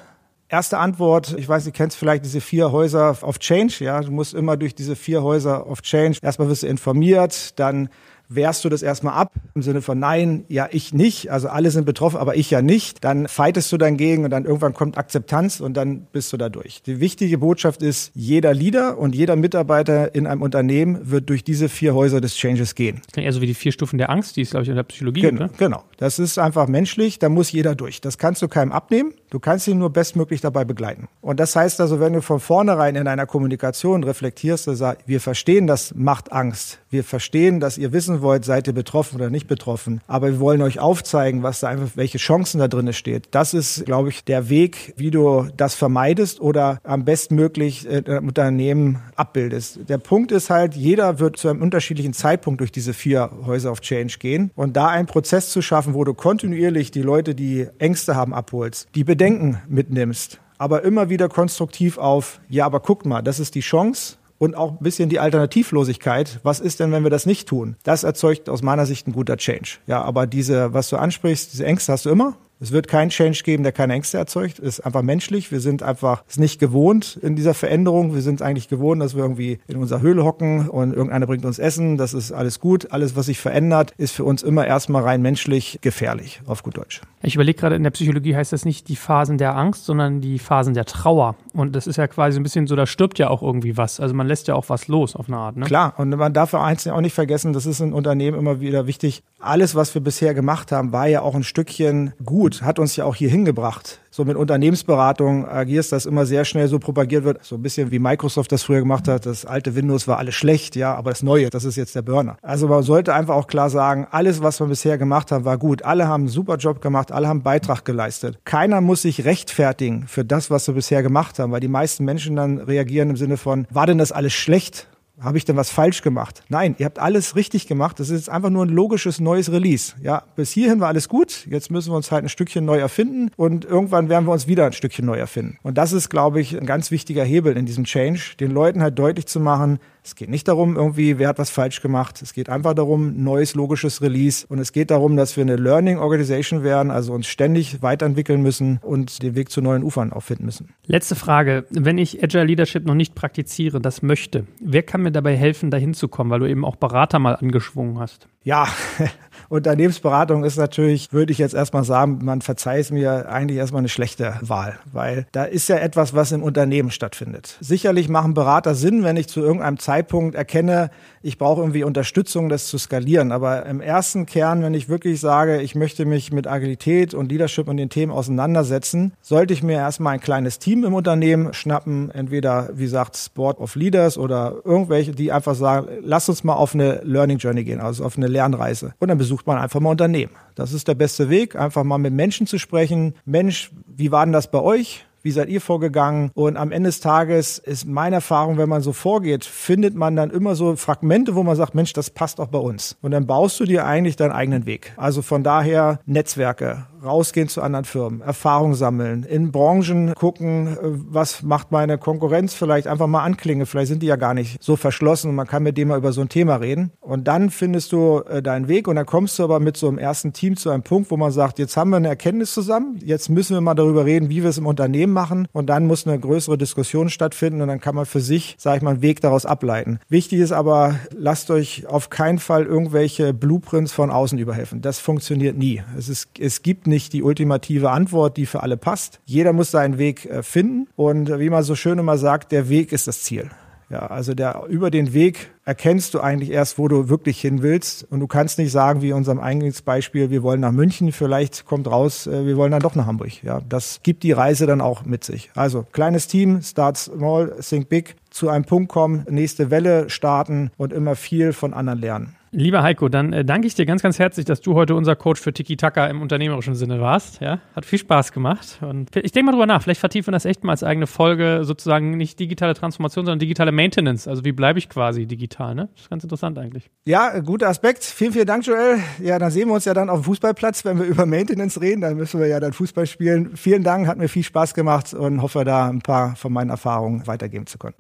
Erste Antwort, ich weiß, du kennst vielleicht diese vier Häuser of Change, ja. Du musst immer durch diese vier Häuser of Change. Erstmal wirst du informiert, dann wehrst du das erstmal ab im Sinne von nein, ja, ich nicht, also alle sind betroffen, aber ich ja nicht. Dann fightest du dagegen und dann irgendwann kommt Akzeptanz und dann bist du da durch. Die wichtige Botschaft ist, jeder Leader und jeder Mitarbeiter in einem Unternehmen wird durch diese vier Häuser des Changes gehen. Das eher so wie die vier Stufen der Angst, die ist, glaube ich, in der Psychologie. Genau, ne? genau. Das ist einfach menschlich, da muss jeder durch. Das kannst du keinem abnehmen. Du kannst ihn nur bestmöglich dabei begleiten. Und das heißt also, wenn du von vornherein in einer Kommunikation reflektierst, sagst, wir verstehen, das macht Angst. Wir verstehen, dass ihr wissen wollt, seid ihr betroffen oder nicht betroffen. Aber wir wollen euch aufzeigen, was da einfach, welche Chancen da drin steht. Das ist, glaube ich, der Weg, wie du das vermeidest oder am bestmöglich äh, Unternehmen abbildest. Der Punkt ist halt, jeder wird zu einem unterschiedlichen Zeitpunkt durch diese vier Häuser of Change gehen. Und da einen Prozess zu schaffen, wo du kontinuierlich die Leute, die Ängste haben, abholst, die Bedenken mitnimmst, aber immer wieder konstruktiv auf, ja, aber guck mal, das ist die Chance, und auch ein bisschen die Alternativlosigkeit. Was ist denn, wenn wir das nicht tun? Das erzeugt aus meiner Sicht ein guter Change. Ja, aber diese, was du ansprichst, diese Ängste hast du immer. Es wird keinen Change geben, der keine Ängste erzeugt. Ist einfach menschlich. Wir sind einfach es nicht gewohnt in dieser Veränderung. Wir sind eigentlich gewohnt, dass wir irgendwie in unserer Höhle hocken und irgendeiner bringt uns Essen. Das ist alles gut. Alles, was sich verändert, ist für uns immer erstmal rein menschlich gefährlich, auf gut Deutsch. Ich überlege gerade, in der Psychologie heißt das nicht die Phasen der Angst, sondern die Phasen der Trauer. Und das ist ja quasi ein bisschen so, da stirbt ja auch irgendwie was. Also man lässt ja auch was los auf eine Art. Ne? Klar, und man darf eins auch nicht vergessen, das ist in Unternehmen immer wieder wichtig. Alles, was wir bisher gemacht haben, war ja auch ein Stückchen gut, hat uns ja auch hier hingebracht so mit Unternehmensberatung agierst, dass immer sehr schnell so propagiert wird, so ein bisschen wie Microsoft das früher gemacht hat, das alte Windows war alles schlecht, ja, aber das neue, das ist jetzt der Burner. Also man sollte einfach auch klar sagen, alles, was wir bisher gemacht haben, war gut. Alle haben einen super Job gemacht, alle haben Beitrag geleistet. Keiner muss sich rechtfertigen für das, was wir bisher gemacht haben, weil die meisten Menschen dann reagieren im Sinne von, war denn das alles schlecht? Habe ich denn was falsch gemacht? Nein, ihr habt alles richtig gemacht. Das ist jetzt einfach nur ein logisches neues Release. Ja, bis hierhin war alles gut. Jetzt müssen wir uns halt ein Stückchen neu erfinden und irgendwann werden wir uns wieder ein Stückchen neu erfinden. Und das ist, glaube ich, ein ganz wichtiger Hebel in diesem Change, den Leuten halt deutlich zu machen, es geht nicht darum, irgendwie, wer hat was falsch gemacht. Es geht einfach darum, neues logisches Release. Und es geht darum, dass wir eine Learning Organization werden, also uns ständig weiterentwickeln müssen und den Weg zu neuen Ufern auffinden müssen. Letzte Frage. Wenn ich Agile Leadership noch nicht praktiziere, das möchte, wer kann mir dabei helfen, dahin zu kommen, weil du eben auch Berater mal angeschwungen hast? Ja, Unternehmensberatung ist natürlich, würde ich jetzt erstmal sagen, man verzeiht mir eigentlich erstmal eine schlechte Wahl, weil da ist ja etwas, was im Unternehmen stattfindet. Sicherlich machen Berater Sinn, wenn ich zu irgendeinem Zeitpunkt erkenne, ich brauche irgendwie Unterstützung, das zu skalieren. Aber im ersten Kern, wenn ich wirklich sage, ich möchte mich mit Agilität und Leadership und den Themen auseinandersetzen, sollte ich mir erstmal ein kleines Team im Unternehmen schnappen, entweder, wie gesagt, Board of Leaders oder irgendwelche, die einfach sagen, lass uns mal auf eine Learning Journey gehen, also auf eine Lernreise. Und dann besucht man einfach mal Unternehmen. Das ist der beste Weg, einfach mal mit Menschen zu sprechen. Mensch, wie war denn das bei euch? Wie seid ihr vorgegangen? Und am Ende des Tages ist meine Erfahrung, wenn man so vorgeht, findet man dann immer so Fragmente, wo man sagt, Mensch, das passt auch bei uns. Und dann baust du dir eigentlich deinen eigenen Weg. Also von daher Netzwerke, rausgehen zu anderen Firmen, Erfahrung sammeln, in Branchen gucken, äh, was macht meine Konkurrenz, vielleicht einfach mal anklingen, vielleicht sind die ja gar nicht so verschlossen und man kann mit dem mal über so ein Thema reden. Und dann findest du äh, deinen Weg und dann kommst du aber mit so einem ersten Team zu einem Punkt, wo man sagt, jetzt haben wir eine Erkenntnis zusammen, jetzt müssen wir mal darüber reden, wie wir es im Unternehmen machen und dann muss eine größere Diskussion stattfinden und dann kann man für sich, sage ich mal, einen Weg daraus ableiten. Wichtig ist aber, lasst euch auf keinen Fall irgendwelche Blueprints von außen überhelfen. Das funktioniert nie. Es, ist, es gibt nicht die ultimative Antwort, die für alle passt. Jeder muss seinen Weg äh, finden und wie man so schön immer sagt, der Weg ist das Ziel. Ja, also der, über den Weg erkennst du eigentlich erst, wo du wirklich hin willst. Und du kannst nicht sagen, wie in unserem Eingangsbeispiel, wir wollen nach München, vielleicht kommt raus, äh, wir wollen dann doch nach Hamburg. Ja, das gibt die Reise dann auch mit sich. Also kleines Team, start small, think big, zu einem Punkt kommen, nächste Welle starten und immer viel von anderen lernen. Lieber Heiko, dann äh, danke ich dir ganz, ganz herzlich, dass du heute unser Coach für Tiki Taka im unternehmerischen Sinne warst. Ja, hat viel Spaß gemacht. Und ich denke mal drüber nach. Vielleicht vertiefen wir das echt mal als eigene Folge, sozusagen nicht digitale Transformation, sondern digitale Maintenance. Also wie bleibe ich quasi digital, ne? Das ist ganz interessant eigentlich. Ja, guter Aspekt. Vielen, vielen Dank, Joel. Ja, dann sehen wir uns ja dann auf dem Fußballplatz, wenn wir über Maintenance reden. Dann müssen wir ja dann Fußball spielen. Vielen Dank, hat mir viel Spaß gemacht und hoffe, da ein paar von meinen Erfahrungen weitergeben zu können.